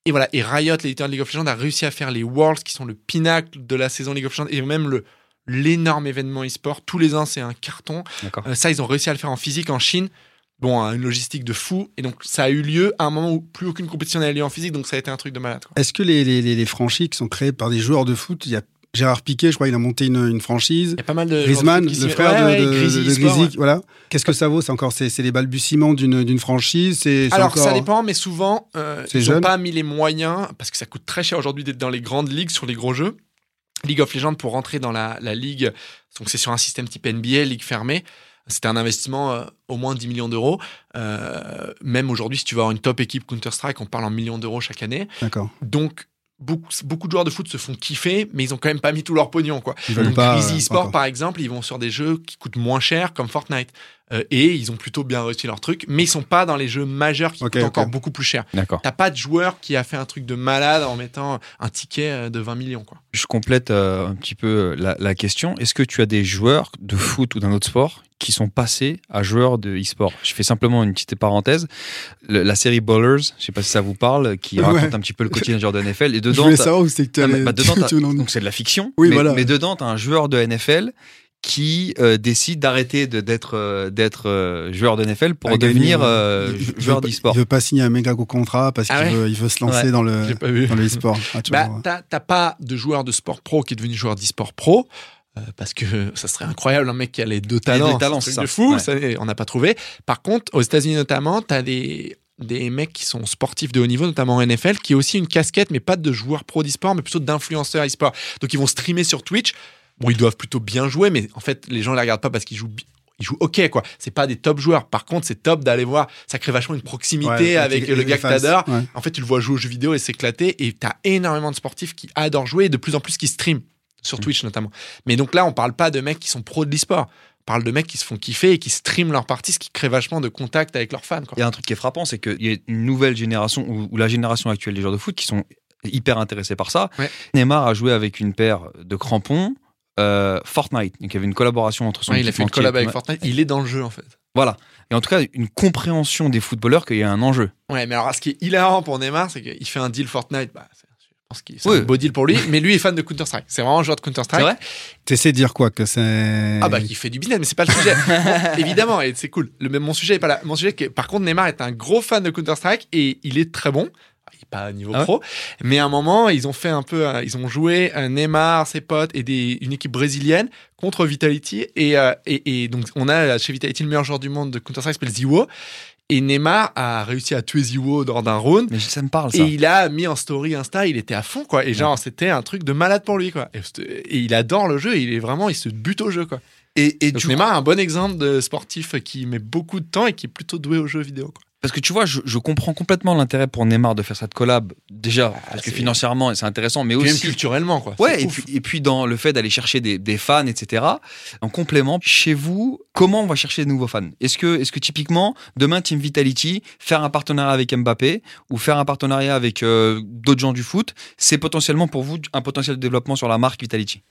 Et voilà, et Riot, l'éditeur de League of Legends, a réussi à faire les Worlds, qui sont le pinacle de la saison League of Legends, et même le l'énorme événement e-sport. Tous les ans, c'est un carton. Euh, ça, ils ont réussi à le faire en physique en Chine. Bon, hein, une logistique de fou. Et donc, ça a eu lieu à un moment où plus aucune compétition n'avait lieu en physique. Donc, ça a été un truc de malade. Est-ce que les, les, franchises qui sont créées par des joueurs de foot, il y a Gérard Piquet, je crois, il a monté une, une franchise. Il y a pas mal de. Griezmann, le s'y- frère Ouais, de, ouais, de, ouais. voilà. Qu'est-ce que ça vaut C'est encore, c'est c'est les balbutiements d'une d'une franchise? C'est c'est Alors, encore... ça dépend, mais souvent, euh, ils n'ont pas mis les moyens, parce que ça coûte très cher aujourd'hui d'être dans les grandes ligues sur les gros jeux. League of Legends, pour rentrer dans la, la ligue, donc c'est sur un système type NBA, ligue fermée, c'était un investissement euh, au moins 10 millions d'euros. Euh, même aujourd'hui, si tu veux avoir une top équipe Counter-Strike, on parle en millions d'euros chaque année. D'accord. Donc, beaucoup, beaucoup de joueurs de foot se font kiffer, mais ils ont quand même pas mis tout leur pognon. Quoi. Ils veulent Donc, pas. Grizzly euh, encore. par exemple, ils vont sur des jeux qui coûtent moins cher, comme Fortnite. Euh, et ils ont plutôt bien réussi leur truc, mais ils sont pas dans les jeux majeurs qui Ok, coûtent encore beaucoup plus cher. D'accord. T'as pas de joueur qui a fait un truc de malade en mettant un ticket euh, de 20 millions. Quoi. Je complète euh, un petit peu la, la question. Est-ce que tu as des joueurs de foot ou d'un autre sport qui sont passés à joueurs de e-sport? Je fais simplement une petite parenthèse. Le- la série Ballers, je sais pas si ça vous parle, qui Ouais. raconte un petit peu le quotidien des joueurs de NFL. Et Je dedans, voulais savoir où c'est que tu mais, allais. bah, dedans, donc c'est de la fiction. Oui, mais, voilà. mais dedans, tu as un joueur de NFL qui euh, décide d'arrêter de- d'être euh, d'être euh, joueur de NFL pour gagner, devenir euh, joueur veut pas- d'e-sport. Il veut pas signer un méga gros contrat parce Ah qu'il ouais veut, il veut se lancer Ouais. dans le dans le e-sport. Ah, tu Bah, vois. t'as t'as pas de joueur de sport pro qui est devenu joueur d'e-sport pro. euh, parce que ça serait incroyable un mec qui a les deux talents, deux talents, c'est de fou, Ouais. ça, on n'a pas trouvé. Par contre, aux États-Unis notamment, t'as des des mecs qui sont sportifs de haut niveau, notamment en NFL, qui est aussi une casquette, mais pas de joueur pro d'e-sport, mais plutôt d'influenceurs e-sport. Donc ils vont streamer sur Twitch. Bon, ils doivent plutôt bien jouer, mais en fait, les gens les regardent pas parce qu'ils jouent ils jouent ok quoi. C'est pas des top joueurs. Par contre, c'est top d'aller voir. Ça crée vachement une proximité Ouais, avec le gars que t'adores. Ouais. En fait, tu le vois jouer aux jeux vidéo et s'éclater. Et t'as énormément de sportifs qui adorent jouer et de plus en plus qui streament sur Mm. Twitch notamment. Mais donc là, on parle pas de mecs qui sont pros de l'e-sport. On parle de mecs qui se font kiffer et qui streament leur partie, ce qui crée vachement de contact avec leurs fans. Il y a un truc qui est frappant, c'est qu'il y a une nouvelle génération, ou, ou la génération actuelle des joueurs de foot, qui sont hyper intéressés par ça. Ouais. Neymar a joué avec une paire de crampons euh, Fortnite. Donc il y avait une collaboration entre son Ouais, il a fait une collab avec. Fortnite. Il est dans le jeu en fait. Voilà. Et en tout cas, une compréhension des footballeurs qu'il y a un enjeu. Ouais, mais alors ce qui est hilarant pour Neymar, c'est qu'il fait un deal Fortnite. Bah, c'est- je pense que c'est Oui. un beau deal pour lui. mais lui est fan de Counter-Strike. C'est vraiment un joueur de Counter-Strike. C'est vrai T'essaies de dire quoi que c'est. Ah bah qui fait du business, mais c'est pas le sujet. Bon, évidemment, et c'est cool. Le, mon sujet est pas là. Mon sujet, est que, par contre, Neymar est un gros fan de Counter Strike et il est très bon. Pas à niveau Ah ouais pro, mais à un moment, ils ont fait un peu, euh, ils ont joué euh, Neymar, ses potes et des, une équipe brésilienne contre Vitality et, euh, et, et donc on a chez Vitality le meilleur joueur du monde de Counter Strike, qui s'appelle Ziwo. Et Neymar a réussi à tuer Ziwo lors d'un round. Mais ça me parle, ça. Et il a mis en story Insta, il était à fond, quoi. Et genre, c'était un truc de malade pour lui, quoi. Et, il adore le jeu, il est vraiment, il se bute au jeu, quoi. Et, et Donc du Neymar est un bon exemple de sportif qui met beaucoup de temps et qui est plutôt doué aux jeux vidéo. quoi. Parce que tu vois, je, je comprends complètement l'intérêt pour Neymar de faire cette collab. Déjà, parce que financièrement, c'est intéressant, mais Puis même aussi. culturellement, quoi. Ouais, puis, et puis dans le fait d'aller chercher des, des fans, etc. En complément, chez vous, comment on va chercher de nouveaux fans? Est-ce que, est que typiquement, demain, Team Vitality, faire un partenariat avec Mbappé ou faire un partenariat avec euh, d'autres gens du foot, c'est potentiellement pour vous un potentiel de développement sur la marque Vitality?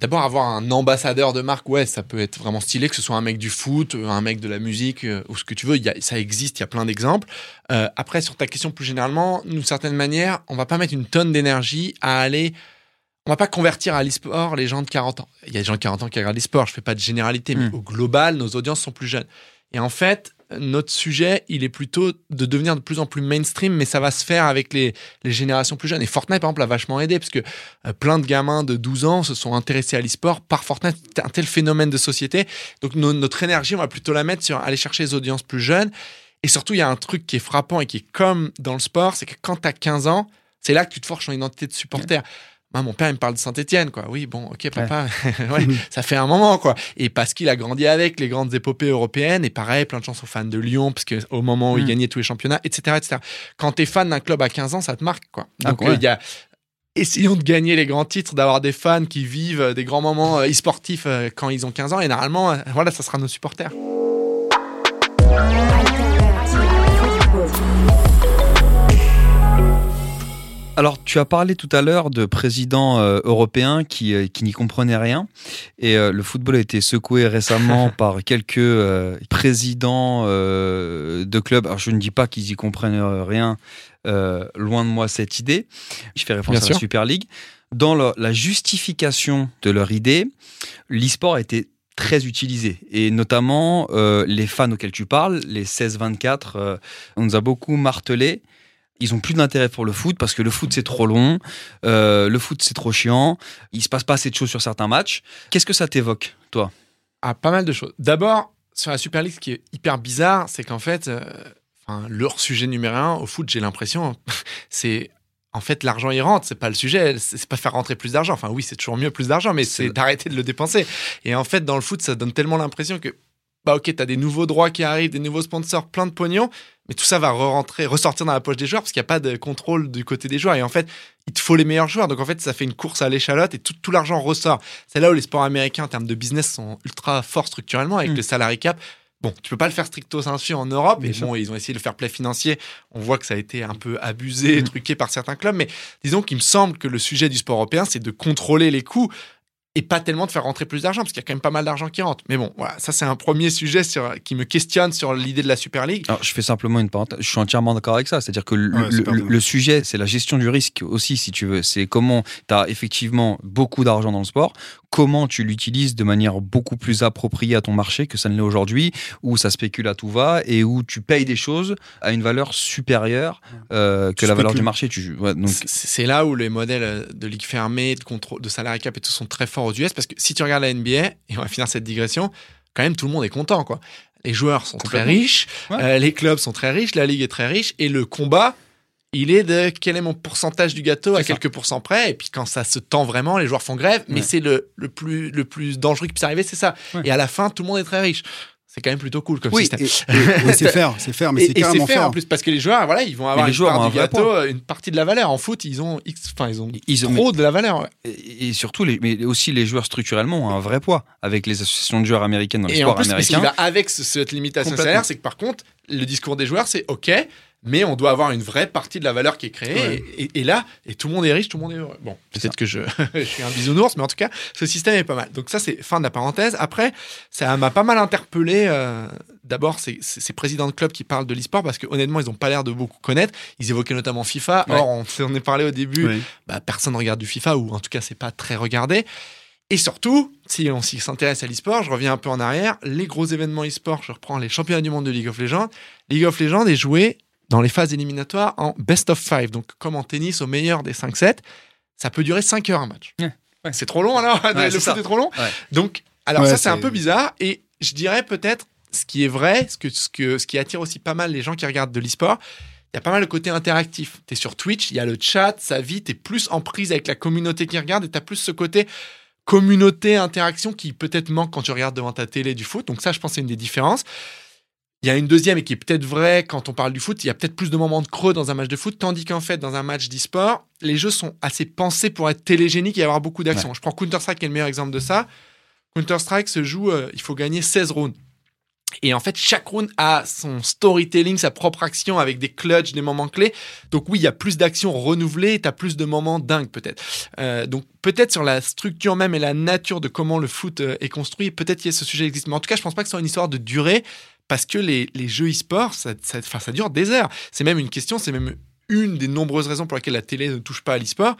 D'abord, avoir un ambassadeur de marque, ouais, ça peut être vraiment stylé, que ce soit un mec du foot, un mec de la musique, euh, ou ce que tu veux. Y a, ça existe, il y a plein d'exemples. Euh, après, sur ta question plus généralement, d'une certaine manière, on va pas mettre une tonne d'énergie à aller. On va pas convertir à l'e-sport les gens de 40 ans. Il y a des gens de 40 ans qui regardent l'e-sport, je fais pas de généralité, mais Mm. au global, nos audiences sont plus jeunes. Et en fait, notre sujet, il est plutôt de devenir de plus en plus mainstream, mais ça va se faire avec les, les générations plus jeunes. Et Fortnite, par exemple, a vachement aidé, parce que euh, plein de gamins de 12 ans se sont intéressés à l'e-sport par Fortnite. C'est un tel phénomène de société. Donc, no- notre énergie, on va plutôt la mettre sur aller chercher les audiences plus jeunes. Et surtout, il y a un truc qui est frappant et qui est comme dans le sport, c'est que quand tu as 15 ans, c'est là que tu te forges ton identité de supporter. Moi, mon père, il me parle de Saint-Etienne, quoi. Oui, bon, ok, papa, ouais, ça fait un moment, quoi. Et parce qu'il a grandi avec les grandes épopées européennes, et pareil, plein de sont fans de Lyon, parce que au moment où il Mm. gagnait tous les championnats, etc., etc. Quand t'es fan d'un club à 15 ans, ça te marque, quoi. Ah, Donc, ouais. euh, il y a, essayons de gagner les grands titres, d'avoir des fans qui vivent euh, des grands moments euh, e-sportifs quand ils ont 15 ans, et normalement, voilà, ça sera nos supporters. Alors, tu as parlé tout à l'heure de présidents euh, européens qui, euh, qui n'y comprenaient rien. Et euh, le football a été secoué récemment par quelques présidents de clubs. Alors, je ne dis pas qu'ils y comprennent rien. loin de moi cette idée. Je fais référence Bien à sûr. la Super League. Dans la justification de leur idée, l'e-sport a été très utilisé. Et notamment, euh, les fans auxquels tu parles, les 16-24, euh, on nous a beaucoup martelé. Ils ont plus d'intérêt pour le foot parce que le foot c'est trop long, euh, le foot c'est trop chiant, il se passe pas assez de choses sur certains matchs. Qu'est-ce que ça t'évoque, toi? Ah, pas mal de choses. D'abord, sur la Super League, ce qui est hyper bizarre, c'est qu'en fait, euh, enfin, leur sujet numéro un au foot, j'ai l'impression, c'est en fait l'argent il rentre, c'est pas le sujet, c'est pas faire rentrer plus d'argent. Enfin oui, c'est toujours mieux plus d'argent, mais c'est d'arrêter de le dépenser. Et en fait, dans le foot, ça donne tellement l'impression que bah ok, t'as des nouveaux droits qui arrivent, des nouveaux sponsors, plein de pognon, mais tout ça va re-rentrer, ressortir dans la poche des joueurs parce qu'il n'y a pas de contrôle du côté des joueurs. Et en fait, il te faut les meilleurs joueurs. Donc en fait, ça fait une course à l'échalote et tout, tout l'argent ressort. C'est là où les sports américains en termes de business sont ultra forts structurellement avec Mm. le salary cap. Bon, tu peux pas le faire stricto sensu en Europe. Et sûr. bon, ils ont essayé de faire play financier. On voit que ça a été un peu abusé, Mm. truqué par certains clubs. Mais disons qu'il me semble que le sujet du sport européen, c'est de contrôler les coûts et pas tellement de faire rentrer plus d'argent, parce qu'il y a quand même pas mal d'argent qui rentre. Mais bon, voilà, ça c'est un premier sujet sur, qui me questionne sur l'idée de la Super League. Alors, je fais simplement une parenthèse. Je suis entièrement d'accord avec ça. C'est-à-dire que le, Ouais, le- super le- bien. le sujet, c'est la gestion du risque aussi, si tu veux. C'est comment tu as effectivement beaucoup d'argent dans le sport, comment tu l'utilises de manière beaucoup plus appropriée à ton marché que ça ne l'est aujourd'hui, où ça spécule à tout va et où tu payes des choses à une valeur supérieure euh, que Tu la valeur du marché. Tu, ouais, donc, C'est c'est là où les modèles de ligue fermée, de contrôle, de salarié cap et tout sont très forts aux US parce que si tu regardes la NBA, et on va finir cette digression, quand même tout le monde est content quoi. Les joueurs sont très riches, Ouais. euh, les clubs sont très riches, la ligue est très riche et le combat, il est de quel est mon pourcentage du gâteau à ça. quelques pourcents près et puis quand ça se tend vraiment, les joueurs font grève, mais Ouais. c'est le, le plus le plus dangereux qui puisse arriver, c'est ça. Ouais. Et à la fin, tout le monde est très riche. C'est quand même plutôt cool comme Oui, système. et- et- ouais, c'est faire, c'est faire, mais c'est carrément fait faire. en plus parce que les joueurs, voilà, ils vont avoir les une joueurs part ont un gâteau, une partie de la valeur. En foot, ils ont X, enfin ils ont ils ont- trop de la valeur. et, et surtout, les, mais aussi les joueurs structurellement ont un vrai poids avec les associations de joueurs américaines dans le Et en sport plus, ce qui va avec ce- cette limitation salaire, c'est que par contre, le discours des joueurs, c'est OK, mais on doit avoir une vraie partie de la valeur qui est créée. Ouais. Et, et- et là, et tout le monde est riche, tout le monde est heureux. Bon, peut-être que je, je suis un bisounours, mais en tout cas, ce système est pas mal. Donc ça, c'est fin de la parenthèse. Après, ça m'a pas mal interpellé. euh, D'abord, ces présidents de clubs qui parlent de l'e-sport parce que honnêtement, ils ont pas l'air de beaucoup connaître. Ils évoquaient notamment FIFA. Ouais. Or, on s'en est parlé au début. Bah, personne ne regarde du FIFA, ou en tout cas, c'est pas très regardé. Et surtout, si on s'intéresse à l'e-sport, je reviens un peu en arrière, les gros événements e-sport, je reprends les championnats du monde de League of Legends. League of Legends est joué dans les phases éliminatoires en best of five, donc comme en tennis au meilleur des 5-7. Ça peut durer 5 heures un match. Ouais, ouais. C'est trop long alors Ouais, Le c'est foot est trop long Ouais. Donc, alors Ouais, ça, c'est un peu bizarre. Et je dirais peut-être, ce qui est vrai, ce, que, ce, que, ce qui attire aussi pas mal les gens qui regardent de l'e-sport, il y a pas mal le côté interactif. Tu es sur Twitch, il y a le chat, ça vit, tu es plus en prise avec la communauté qui regarde et tu as plus ce côté communauté, interaction qui peut-être manque quand tu regardes devant ta télé du foot. Donc ça, je pense, c'est une des différences. Il y a une deuxième et qui est peut-être vraie quand on parle du foot. Il y a peut-être plus de moments de creux dans un match de foot, tandis qu'en fait, dans un match d'e-sport, les jeux sont assez pensés pour être télégéniques et avoir beaucoup d'action. Je prends Counter-Strike qui est le meilleur exemple de ça. Counter-Strike se joue, euh, il faut gagner 16 rounds. Et en fait, chaque round a son storytelling, sa propre action avec des clutches, des moments clés. Donc oui, il y a plus d'actions renouvelées, tu as plus de moments dingues peut-être. Euh, donc peut-être sur la structure même et la nature de comment le foot euh, est construit, peut-être a ce sujet existe. Mais en tout cas, je pense pas que ce soit une histoire de durée, parce que les, les jeux e-sport, ça, ça, enfin, ça dure des heures. C'est même une question, c'est même une des nombreuses raisons pour lesquelles la télé ne touche pas à l'e-sport.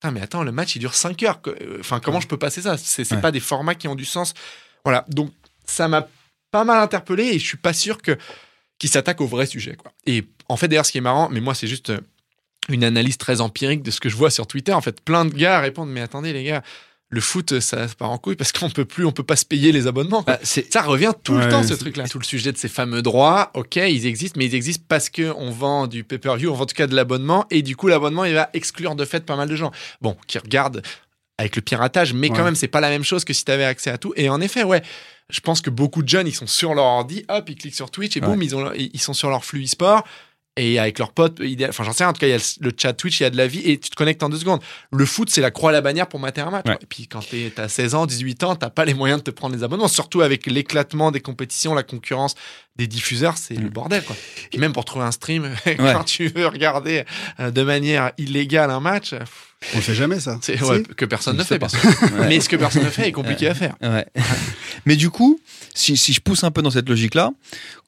Putain, mais attends, le match, il dure 5 heures. Euh, Enfin, comment je peux passer ça? C'est Ouais. pas des formats qui ont du sens. Voilà, donc ça m'a pas mal interpellé et je suis pas sûr que qu'ils s'attaquent au vrai sujet. Quoi. Et en fait, d'ailleurs, ce qui est marrant, mais moi, c'est juste euh, une analyse très empirique de ce que je vois sur Twitter. En fait, plein de gars répondent Mais attendez, les gars, le foot, ça part en couille parce qu'on peut plus, on peut pas se payer les abonnements. Bah, c'est- Ça revient tout le Ouais, temps, ce truc-là. Tout le sujet de ces fameux droits, ok, ils existent, mais ils existent parce qu'on vend du pay-per-view, on vend en tout cas de l'abonnement, et du coup, l'abonnement, il va exclure de fait pas mal de gens. Bon, qui regardent avec le piratage, mais quand Ouais. même, c'est pas la même chose que si tu avais accès à tout. Et en effet, ouais, je pense que beaucoup de jeunes, ils sont sur leur ordi, hop, ils cliquent sur Twitch, et boum, ils, ont, ils sont sur leur flux e-sport. Et avec leurs potes, idéal- enfin j'en sais rien, en tout cas il y a le, chat Twitch, il y a de la vie et tu te connectes en deux secondes. Le foot, c'est la croix à la bannière pour mater un match. Ouais. Et puis quand t'es- t'as 16 ans, 18 ans, t'as pas les moyens de te prendre les abonnements, surtout avec l'éclatement des compétitions, la concurrence des diffuseurs, c'est le Mm. bordel quoi. Et même pour trouver un stream, quand tu veux regarder euh, de manière illégale un match, euh, On le fait jamais, ça. c'est Si. ouais, que personne ne fait, pas. Ouais. Mais ce que personne ne fait est compliqué à faire. Ouais. Mais du coup, si, si je pousse un peu dans cette logique-là,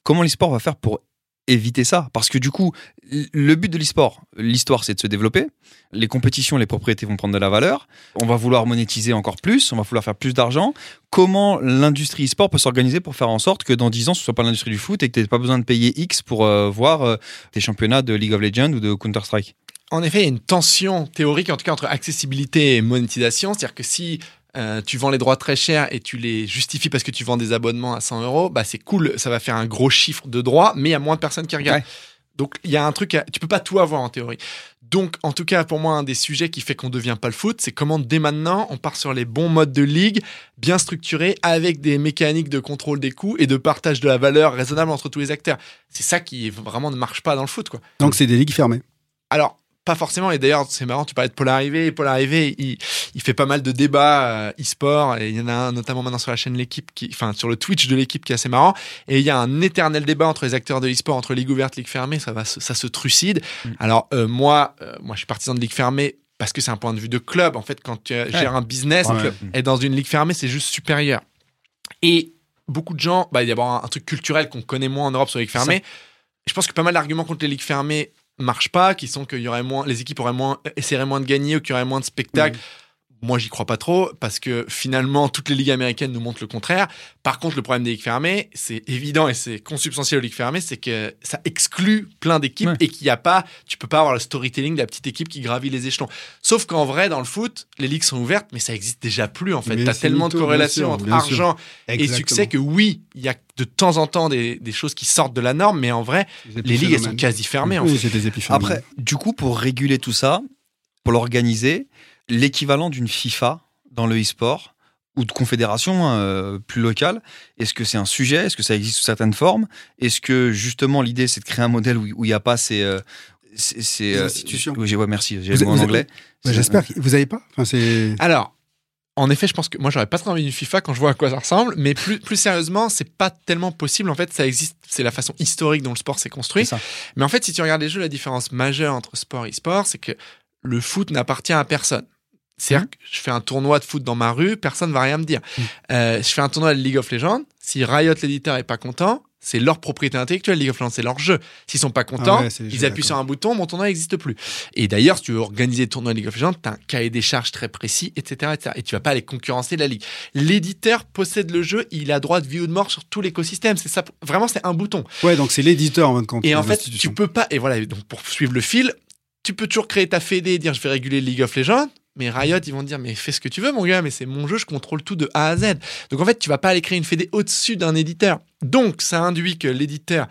comment l'e-sport va faire pour éviter ça Parce que du coup, le but de l'e-sport, l'histoire, c'est de se développer. Les compétitions, les propriétés vont prendre de la valeur. On va vouloir monétiser encore plus. On va vouloir faire plus d'argent. Comment l'industrie e-sport peut s'organiser pour faire en sorte que dans 10 ans, ce soit pas l'industrie du foot et que tu n'aies pas besoin de payer X pour euh, voir euh, tes championnats de League of Legends ou de Counter-Strike? En effet, il y a une tension théorique, en tout cas, entre accessibilité et monétisation. C'est-à-dire que si euh, tu vends les droits très cher et tu les justifies parce que tu vends des abonnements à 100 euros, bah c'est cool, ça va faire un gros chiffre de droits, mais il y a moins de personnes qui regardent. Ouais. Donc il y a un truc, à- tu peux pas tout avoir en théorie. Donc en tout cas pour moi un des sujets qui fait qu'on devient pas le foot, c'est comment dès maintenant on part sur les bons modes de ligue, bien structurés, avec des mécaniques de contrôle des coûts et de partage de la valeur raisonnable entre tous les acteurs. C'est ça qui vraiment ne marche pas dans le foot quoi. Donc, c'est des ligues fermées. Alors, pas forcément. Et d'ailleurs, c'est marrant, tu parlais de Paul Arrivé. Paul Arrivé, il, il fait pas mal de débats euh, e-sport. Et il y en a un notamment maintenant sur la chaîne L'équipe, qui, enfin, sur le Twitch de l'équipe qui est assez marrant. Et il y a un éternel débat entre les acteurs de e-sport, entre ligue ouverte, ligue fermée. Ça va, ça se trucide. Alors, euh, moi, euh, moi, je suis partisan de ligue fermée parce que c'est un point de vue de club. En fait, quand tu gères un business, Ouais. et dans une ligue fermée, c'est juste supérieur. Et beaucoup de gens, bah, il y a un truc culturel qu'on connaît moins en Europe sur les ligues fermées. Je pense que pas mal d'arguments contre les ligues fermées marchent pas, qui sont qu'il y aurait moins, les équipes auraient moins, essaieraient moins de gagner ou qu'il y aurait moins de spectacles. Moi, j'y crois pas trop parce que finalement, toutes les ligues américaines nous montrent le contraire. Par contre, le problème des ligues fermées, c'est évident et c'est consubstantiel aux ligues fermées, c'est que ça exclut plein d'équipes Ouais. et qu'il n'y a pas, tu peux pas avoir le storytelling de la petite équipe qui gravit les échelons. Sauf qu'en vrai, dans le foot, les ligues sont ouvertes, mais ça existe déjà plus en fait. T'as c'est tellement de corrélations entre argent et succès que oui, il y a de temps en temps des, des choses qui sortent de la norme, mais en vrai, les ligues elles sont quasi fermées en Oui, fait. c'est des. Après, du coup, pour réguler tout ça, pour l'organiser, l'équivalent d'une FIFA dans le e-sport ou de confédération euh, plus locale, est-ce que c'est un sujet? Est-ce que ça existe sous certaines formes? Est-ce que justement l'idée c'est de créer un modèle où il n'y a pas ces, euh, ces, ces, Des euh, institutions. oui, j'ai- ouais, merci, j'ai le mot en anglais. J'espère que vous avez pas. Enfin, c'est. Alors, en effet, je pense que moi, j'aurais pas très envie d'une FIFA quand je vois à quoi ça ressemble, mais plus, plus sérieusement, c'est pas tellement possible. En fait, ça existe, c'est la façon historique dont le sport s'est construit. Mais en fait, si tu regardes les jeux, la différence majeure entre sport et e-sport, c'est que le foot n'appartient à personne. C'est-à-dire que je fais un tournoi de foot dans ma rue, personne va rien me dire. Euh, je fais un tournoi de League of Legends, si Riot, l'éditeur, est pas content, c'est leur propriété intellectuelle, League of Legends, c'est leur jeu. S'ils sont pas contents, Ah ouais, les ils jeux, appuient sur un bouton, mon tournoi n'existe plus. Et d'ailleurs, si tu veux organiser le tournoi de League of Legends, tu as un cahier des charges très précis, etc., etc. Et tu vas pas aller concurrencer la ligue. L'éditeur possède le jeu, il a droit de vie ou de mort sur tout l'écosystème. C'est ça. Vraiment, c'est un bouton. Ouais, donc c'est l'éditeur en fin de compte. Et en fait, tu peux pas. Et voilà, donc pour suivre le fil, tu peux toujours créer ta fédé et dire je vais réguler League of Legends. Mais Riot, ils vont dire, mais fais ce que tu veux, mon gars, mais c'est mon jeu, je contrôle tout de A à Z. Donc en fait, tu vas pas aller créer une fédé au-dessus d'un éditeur. Donc ça induit que l'éditeur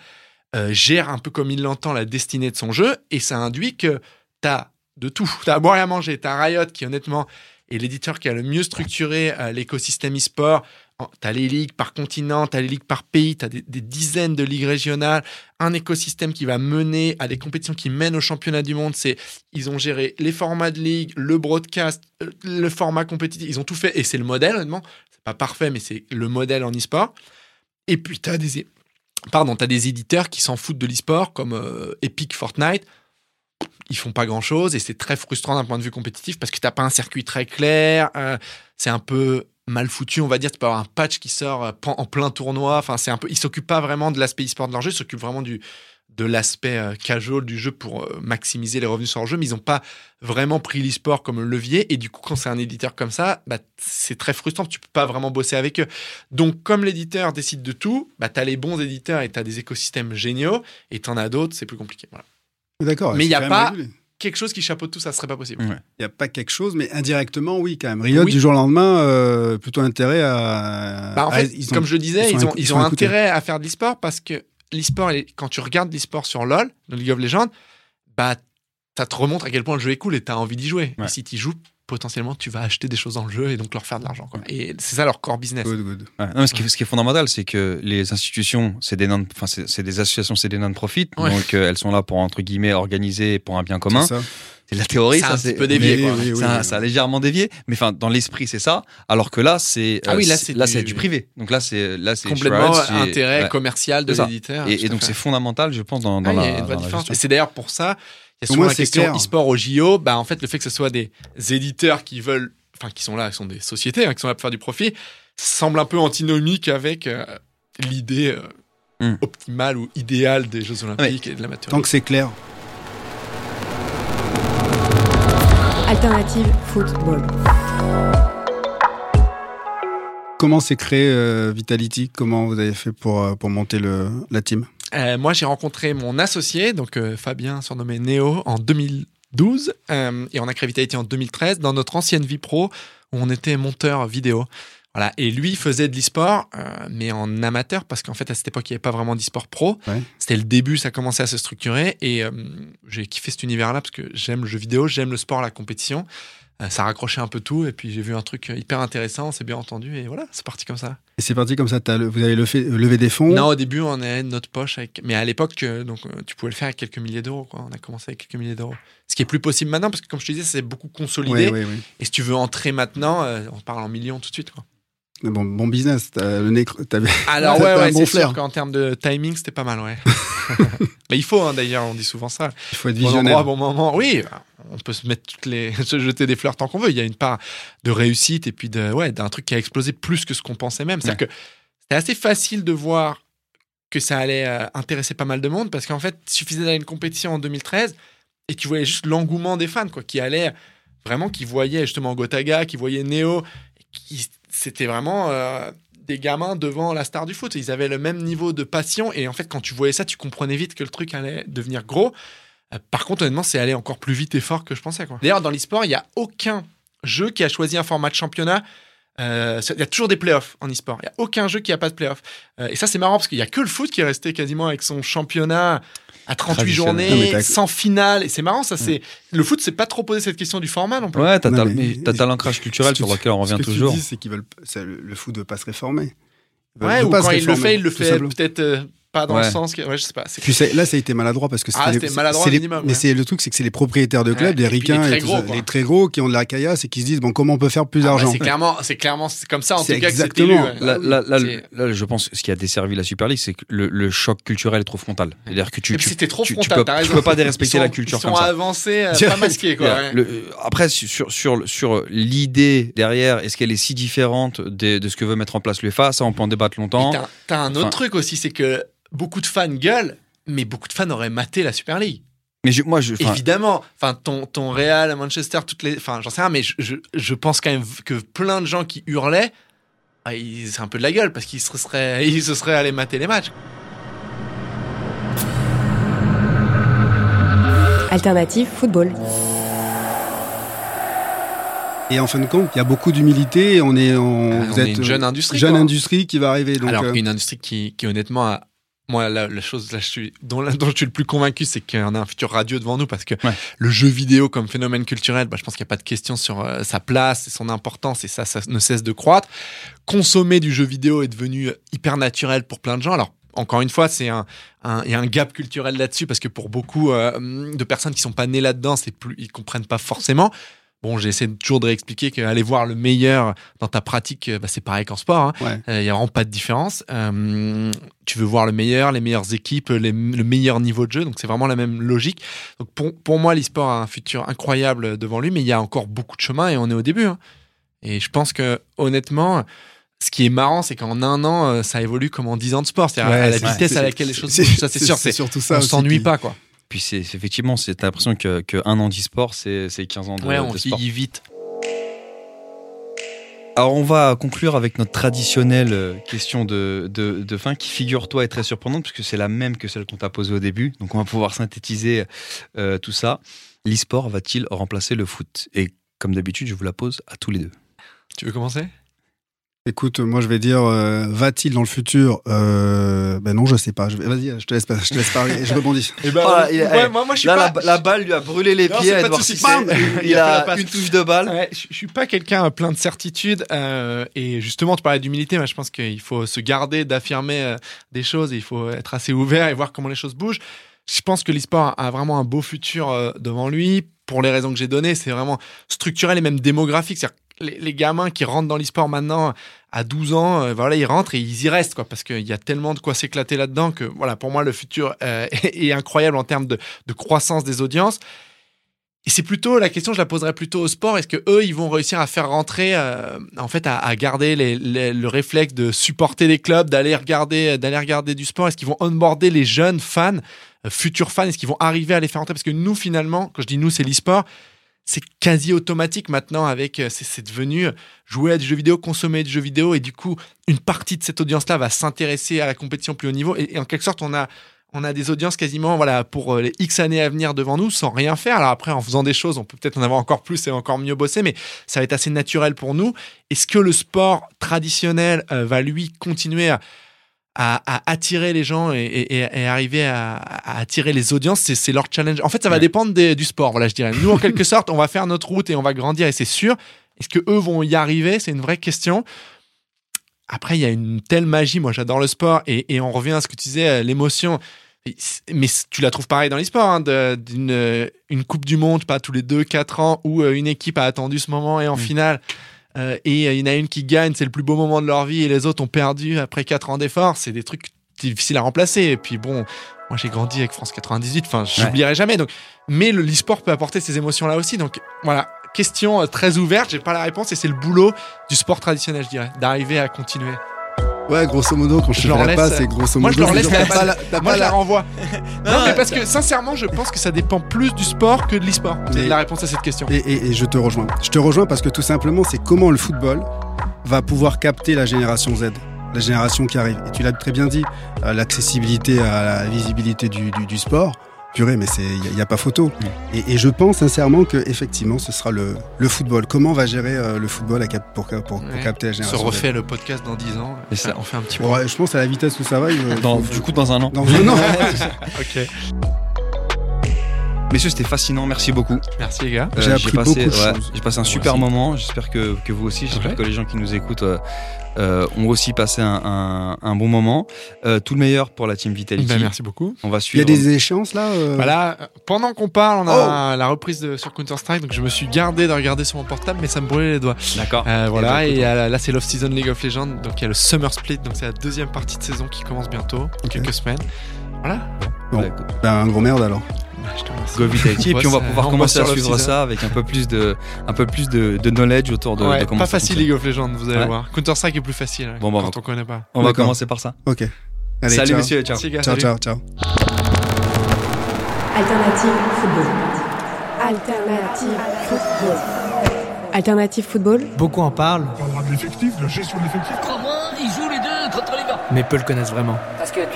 euh, gère un peu comme il l'entend la destinée de son jeu, et ça induit que tu as de tout. Tu as à boire et à manger. Tu as Riot qui, honnêtement, est l'éditeur qui a le mieux structuré euh, l'écosystème e-sport. Tu as les ligues par continent, tu as les ligues par pays, tu as des, des dizaines de ligues régionales, un écosystème qui va mener à des compétitions qui mènent au championnat du monde. C'est Ils ont géré les formats de ligue, le broadcast, euh, le format compétitif. Ils ont tout fait, et c'est le modèle, honnêtement. C'est pas parfait, mais c'est le modèle en e-sport. Et puis, tu as des, pardon, as des éditeurs qui s'en foutent de l'e-sport, comme euh, Epic Fortnite. Ils font pas grand chose et c'est très frustrant d'un point de vue compétitif parce que t'as pas un circuit très clair. euh, c'est un peu mal foutu, on va dire. Tu peux avoir un patch qui sort euh, en plein tournoi. Enfin, c'est un peu. Ils s'occupent pas vraiment de l'aspect e-sport de leur jeu. Ils s'occupent vraiment du de l'aspect euh, casual du jeu pour euh, maximiser les revenus sur leur jeu, mais ils n'ont pas vraiment pris l'e-sport comme levier. Et du coup, quand c'est un éditeur comme ça, bah, c'est très frustrant. Tu peux pas vraiment bosser avec eux. Donc, comme l'éditeur décide de tout, bah, tu as les bons éditeurs et tu as des écosystèmes géniaux, et tu en as d'autres, c'est plus compliqué. Voilà. D'accord. Mais c'est y a pas- régulé. Quelque chose qui chapeaute tout, ça serait pas possible. Ouais. Il n'y a pas quelque chose, mais indirectement, oui, quand même. Riot, Oui. du jour au lendemain, euh, plutôt intérêt à. Bah, en à- fait, ils ont- comme je le disais, ils ont, ils ils ont intérêt à faire de l'e-sport parce que l'e-sport, quand tu regardes l'e-sport sur LoL, dans League of Legends, bah, ça te remontre à quel point le jeu est cool et tu as envie d'y jouer. Ouais. Et si tu joues, potentiellement tu vas acheter des choses dans le jeu et donc leur faire de l'argent. quoi. Et c'est ça leur core business. Good, good. Ouais. Non, mais ce, qui, ce qui est fondamental, c'est que les institutions, c'est des non, enfin c'est c'est des associations, c'est des non-profit, Ouais. donc euh, elles sont là pour entre guillemets organiser pour un bien commun. C'est ça. C'est de la théorie, C'est ça un c'est peu dévié, mais- quoi. Oui, oui, ça, oui. ça a légèrement dévié, mais enfin dans l'esprit c'est ça. Alors que là c'est Ah oui, là, c'est- du- c'est du privé. Donc là c'est là c'est Complètement intérêt ouais. commercial de l'éditeur. Et, donc c'est fondamental, je pense, dans, dans Ah, la, a une vraie dans la différence. gestion. Et c'est d'ailleurs pour ça, il y a Au souvent moins, la c'est question clair. e-sport au JO. Bah, en fait, le fait que ce soit des éditeurs qui veulent, enfin, qui sont là, qui sont des sociétés, hein, qui sont là pour faire du profit, semble un peu antinomique avec euh, l'idée euh, Hmm. optimale ou idéale des Jeux Olympiques et de l'amateur. Tant que c'est clair. Alternative football. Comment s'est créé euh, Vitality? Comment vous avez fait pour, pour monter le, la team? Euh, moi, j'ai rencontré mon associé, donc euh, Fabien, surnommé Néo, en 2012, euh, et on a créé Vitality en 2013 dans notre ancienne vie pro où on était monteur vidéo. Voilà. Et lui faisait de l'e-sport, mais en amateur, parce qu'en fait, à cette époque, il n'y avait pas vraiment d'e-sport pro. Ouais. C'était le début, ça commençait à se structurer, et j'ai kiffé cet univers-là parce que j'aime le jeu vidéo, j'aime le sport, la compétition. Euh, ça raccrochait un peu tout, et puis j'ai vu un truc hyper intéressant, on s'est bien entendu, et voilà, c'est parti comme ça. Et c'est parti comme ça. le- vous avez levé, levé des fonds? Non, au début, on avait notre poche, avec... mais à l'époque, euh, donc euh, tu pouvais le faire avec quelques milliers d'euros. On a commencé avec quelques milliers d'euros. Ce qui est plus possible maintenant, parce que comme je te disais, c'est beaucoup consolidé. Oui, oui, oui. Et si tu veux entrer maintenant, euh, on parle en millions tout de suite. Quoi. Bon, bon business. T'as le nez. t'avais- Alors ouais, ouais, bon c'est sûr qu'en termes de timing, c'était pas mal, ouais. mais il faut, hein, d'ailleurs, on dit souvent ça. Il faut être Bon endroit, visionnaire. bon moment. Oui, on peut se mettre toutes les, se jeter des fleurs tant qu'on veut. Il y a une part de réussite et puis de, ouais, d'un truc qui a explosé plus que ce qu'on pensait même. C'est-à-dire que c'était assez facile de voir que ça allait euh, intéresser pas mal de monde parce qu'en fait, il suffisait d'aller à une compétition en 2013 et tu voyais juste l'engouement des fans, quoi, qui allaient vraiment, qui voyaient justement Gotaga, qui voyaient Neo, qui, c'était vraiment euh, des gamins devant la star du foot. Ils avaient le même niveau de passion et en fait, quand tu voyais ça, tu comprenais vite que le truc allait devenir gros. Euh, Par contre, honnêtement, c'est allé encore plus vite et fort que je pensais. D'ailleurs, dans l'e-sport, il n'y a aucun jeu qui a choisi un format de championnat. Euh, Il y a toujours des playoffs en e-sport. Il n'y a aucun jeu qui n'a pas de playoffs. Et ça, c'est marrant parce qu'il n'y a que le foot qui est resté quasiment avec son championnat à 38 Traditionnel. Non, mais journées, sans finale. Et c'est marrant, ça. c'est Le foot, c'est pas trop posé cette question du format non plus. Ouais, t'as Non, t'as- l'ancrage culturel sur lequel on revient Ce que toujours. tu dis, c'est qu'ils veulent. ça, le, le foot ne veut pas se réformer. Ouais, ou pas quand il le fait, il le fait peut-être euh, pas dans le sens que. Ouais, je sais pas. Puis là, ça a été maladroit parce que Ah, c'est c'était les- maladroit c'est les- minimum, Mais ouais. c'est le truc, c'est que c'est les propriétaires de clubs, Ouais, des et puis les ricains très et tout gros, ça, quoi. les très gros qui ont de la caillasse et qui se disent bon comment on peut faire plus Ah, bah, d'argent. c'est clairement, c'est clairement, c'est comme ça en C'est tout cas exactement. ouais. Là, là, là, C'est- là, je pense que ce qui a desservi la Super League, c'est que le, le choc culturel est trop frontal. C'est-à-dire que tu, tu, c'était trop tu, tu frontal, peux, tu peux pas dérespecter Ils sont- la culture Ils sont comme ça. avancés, euh, pas masqués, quoi. après, sur, sur, sur l'idée derrière, est-ce qu'elle est si différente de, ce que veut mettre en place l'UEFA? Ça, on peut en débattre longtemps. T'as- un autre truc aussi, c'est que beaucoup de fans gueulent, mais beaucoup de fans auraient maté la Super League. Mais je- moi, je, Évidemment, enfin ton, ton Real à Manchester, toutes les, enfin j'en sais rien, mais je, je, je pense quand même que plein de gens qui hurlaient, ah, c'est un peu de la gueule parce qu'ils se seraient, ils se seraient allés mater les matchs. Alternative football. Et en fin de compte, il y a beaucoup d'humilité. et On est, on, Ah, vous on est êtes une jeune euh, industrie, jeune quoi. industrie qui va arriver. Donc, Alors euh, une industrie qui, qui honnêtement a moi, la, la chose là, je suis, dont, dont je suis le plus convaincu, c'est qu'on a un futur radieux devant nous parce que Ouais. le jeu vidéo comme phénomène culturel, bah, je pense qu'il n'y a pas de question sur euh, sa place et son importance et ça, ça ne cesse de croître. Consommer du jeu vidéo est devenu hyper naturel pour plein de gens. Alors, encore une fois, c'est un, un- il y a un gap culturel là-dessus parce que pour beaucoup euh, de personnes qui sont pas nées là-dedans, c'est plus, ils comprennent pas forcément. Bon, j'essaie toujours de réexpliquer qu'aller voir le meilleur dans ta pratique, euh, bah, c'est pareil qu'en sport. hein. ouais. Il n'y a vraiment pas de différence. Euh, tu veux voir le meilleur, les meilleures équipes, les- le meilleur niveau de jeu. Donc, c'est vraiment la même logique. Donc, pour, pour moi, l'e-sport a un futur incroyable devant lui, mais il y a encore beaucoup de chemin et on est au début. hein. Et je pense que, honnêtement, ce qui est marrant, c'est qu'en un an, euh, ça évolue comme en dix ans de sport. C'est-à-dire Ouais, à la vitesse à laquelle les choses. Ça, c'est sûr. c'est surtout ça on s'ennuie pas, quoi. Puis c'est effectivement, c'est l'impression que, que un an d'e-sport, c'est c'est 15 ans de, Ouais, on de sport. vieillit vite. Alors, on va conclure avec notre traditionnelle euh, question de, de, de fin qui, figure-toi, est très surprenante puisque c'est la même que celle qu'on t'a posée au début. Donc, on va pouvoir synthétiser euh, tout ça. L'e-sport va-t-il remplacer le foot? Et comme d'habitude, je vous la pose à tous les deux. Tu veux commencer? Écoute, moi je vais dire, euh, va-t-il dans le futur euh, Ben non, je sais pas. Vas-y, je te laisse, je te laisse parler. Je rebondis. Et ben, Voilà, il- ouais, eh, moi, moi, je suis Là, pas. la, la balle lui a brûlé les Non, pieds. à soucis. Il Il a a une touche de balle. Ouais, je, je suis pas quelqu'un plein de certitude euh, et justement tu parlais d'humilité, mais je pense qu'il faut se garder d'affirmer euh, des choses, et il faut être assez ouvert et voir comment les choses bougent. Je pense que l'e-sport a vraiment un beau futur euh, devant lui pour les raisons que j'ai données. C'est vraiment structurel et même démographique. C'est-à-dire les, gamins qui rentrent dans l'e-sport maintenant à 12 ans, euh, voilà, ils rentrent et ils y restent quoi, parce qu'il y a tellement de quoi s'éclater là-dedans que voilà, pour moi le futur euh, est, incroyable en termes de, croissance des audiences. Et c'est plutôt la question, je la poserais plutôt au sport. Est-ce que eux, ils vont réussir à faire rentrer, euh, en fait, à, garder le réflexe de supporter les clubs, d'aller regarder, d'aller regarder du sport? Est-ce qu'ils vont onboarder les jeunes fans, futurs fans? Est-ce qu'ils vont arriver à les faire rentrer? Parce que nous, finalement, quand je dis nous, c'est l'e-sport. C'est quasi automatique maintenant avec euh, c'est devenu jouer à du jeu vidéo, consommer du jeu vidéo et du coup une partie de cette audience-là va s'intéresser à la compétition plus haut niveau et, en quelque sorte on a on a des audiences quasiment voilà pour euh, les X années à venir devant nous sans rien faire. Alors après, en faisant des choses, on peut peut-être en avoir encore plus et encore mieux bosser, mais ça va être assez naturel pour nous. Est-ce que le sport traditionnel euh, va lui continuer à, à, à attirer les gens et, et- et arriver à, à attirer les audiences C'est leur challenge. En fait, ça va Ouais. dépendre des- du sport, voilà, je dirais. Nous, en quelque sorte, on va faire notre route et on va grandir et c'est sûr. Est-ce que eux vont y arriver? C'est une vraie question. Après, il y a une telle magie. Moi, j'adore le sport et, et on revient à ce que tu disais, euh, l'émotion. Mais tu la trouves pareil dans les sports, hein, d'une euh, une Coupe du Monde, pas tous les 2-4 ans, où euh, une équipe a attendu ce moment et en finale, euh, et euh, il y en a une qui gagne, c'est le plus beau moment de leur vie, et les autres ont perdu après 4 ans d'efforts. C'est des trucs difficiles à remplacer. Et puis bon, moi j'ai grandi avec France 98, enfin, j'oublierai jamais. Donc, mais le l'e-sport peut apporter ces émotions-là aussi. Donc voilà, question euh, très ouverte, j'ai pas la réponse, et c'est le boulot du sport traditionnel, je dirais, d'arriver à continuer. Ouais, grosso modo, quand je, Je leur la laisse- passe, c'est grosso modo. Moi, je leur laisse la pas balle. la- Moi, pas je la la- renvoie. non, mais parce que sincèrement, je pense que ça dépend plus du sport que de l'e-sport. C'est Mais- la réponse à cette question. Et, et- et je te rejoins. Je te rejoins parce que tout simplement, c'est comment le football va pouvoir capter la génération Z, la génération qui arrive. Et tu l'as très bien dit, euh, l'accessibilité à la visibilité du, du- du sport. Purée, mais il n'y a, pas photo. Et, et je pense sincèrement que effectivement, ce sera le, le football. Comment va gérer euh, le football à cap- pour, pour- pour Ouais. capter la On se génération refait le podcast dans 10 ans. Et ça. On fait un petit ouais, Je pense à la vitesse où ça va. il va- Dans- faut- du coup, dans un an. dans un an. Ok. Messieurs, c'était fascinant. Merci beaucoup. Merci les gars. J'ai appris passé, beaucoup de ouais, choses. J'ai passé un super moment. J'espère que, que vous aussi. J'espère Ouais. que les gens qui nous écoutent euh, euh, ont aussi passé un, un- un bon moment. Euh, tout le meilleur pour la team Vitality. Ben, merci beaucoup. On va Il y suivre. a des échéances là euh, Voilà, euh, pendant qu'on parle, on a la reprise de, sur Counter-Strike, donc je me suis gardé de regarder sur mon portable, mais ça me brûlait les doigts. D'accord. Euh, voilà, et euh, là c'est l'off-season League of Legends, donc il y a le Summer Split, donc c'est la deuxième partie de saison qui commence bientôt, dans quelques semaines. Voilà. Bon. Bah, écoute, ben, un gros merde alors. Bah, je te remercie. Go Vitality. Et puis on va pouvoir on commencer à suivre ça avec un peu plus de, un peu plus de, de knowledge autour de, Ouais, de comment pas ça facile. League of Legends, vous allez Ouais. voir. Counter-Strike est plus facile Bon, bah, quand on connaît pas. On va commencer par ça. Ok. Allez, Salut ciao. messieurs. Ciao. Merci, gars, Ciao, salut. ciao, ciao. Alternative football. Alternative football. Alternative football. Beaucoup en parlent, On parlera de l'effectif, de la gestion de l'effectif. Crois-moi, ils jouent les deux contre les gars. mais peu le connaissent vraiment. Parce que tu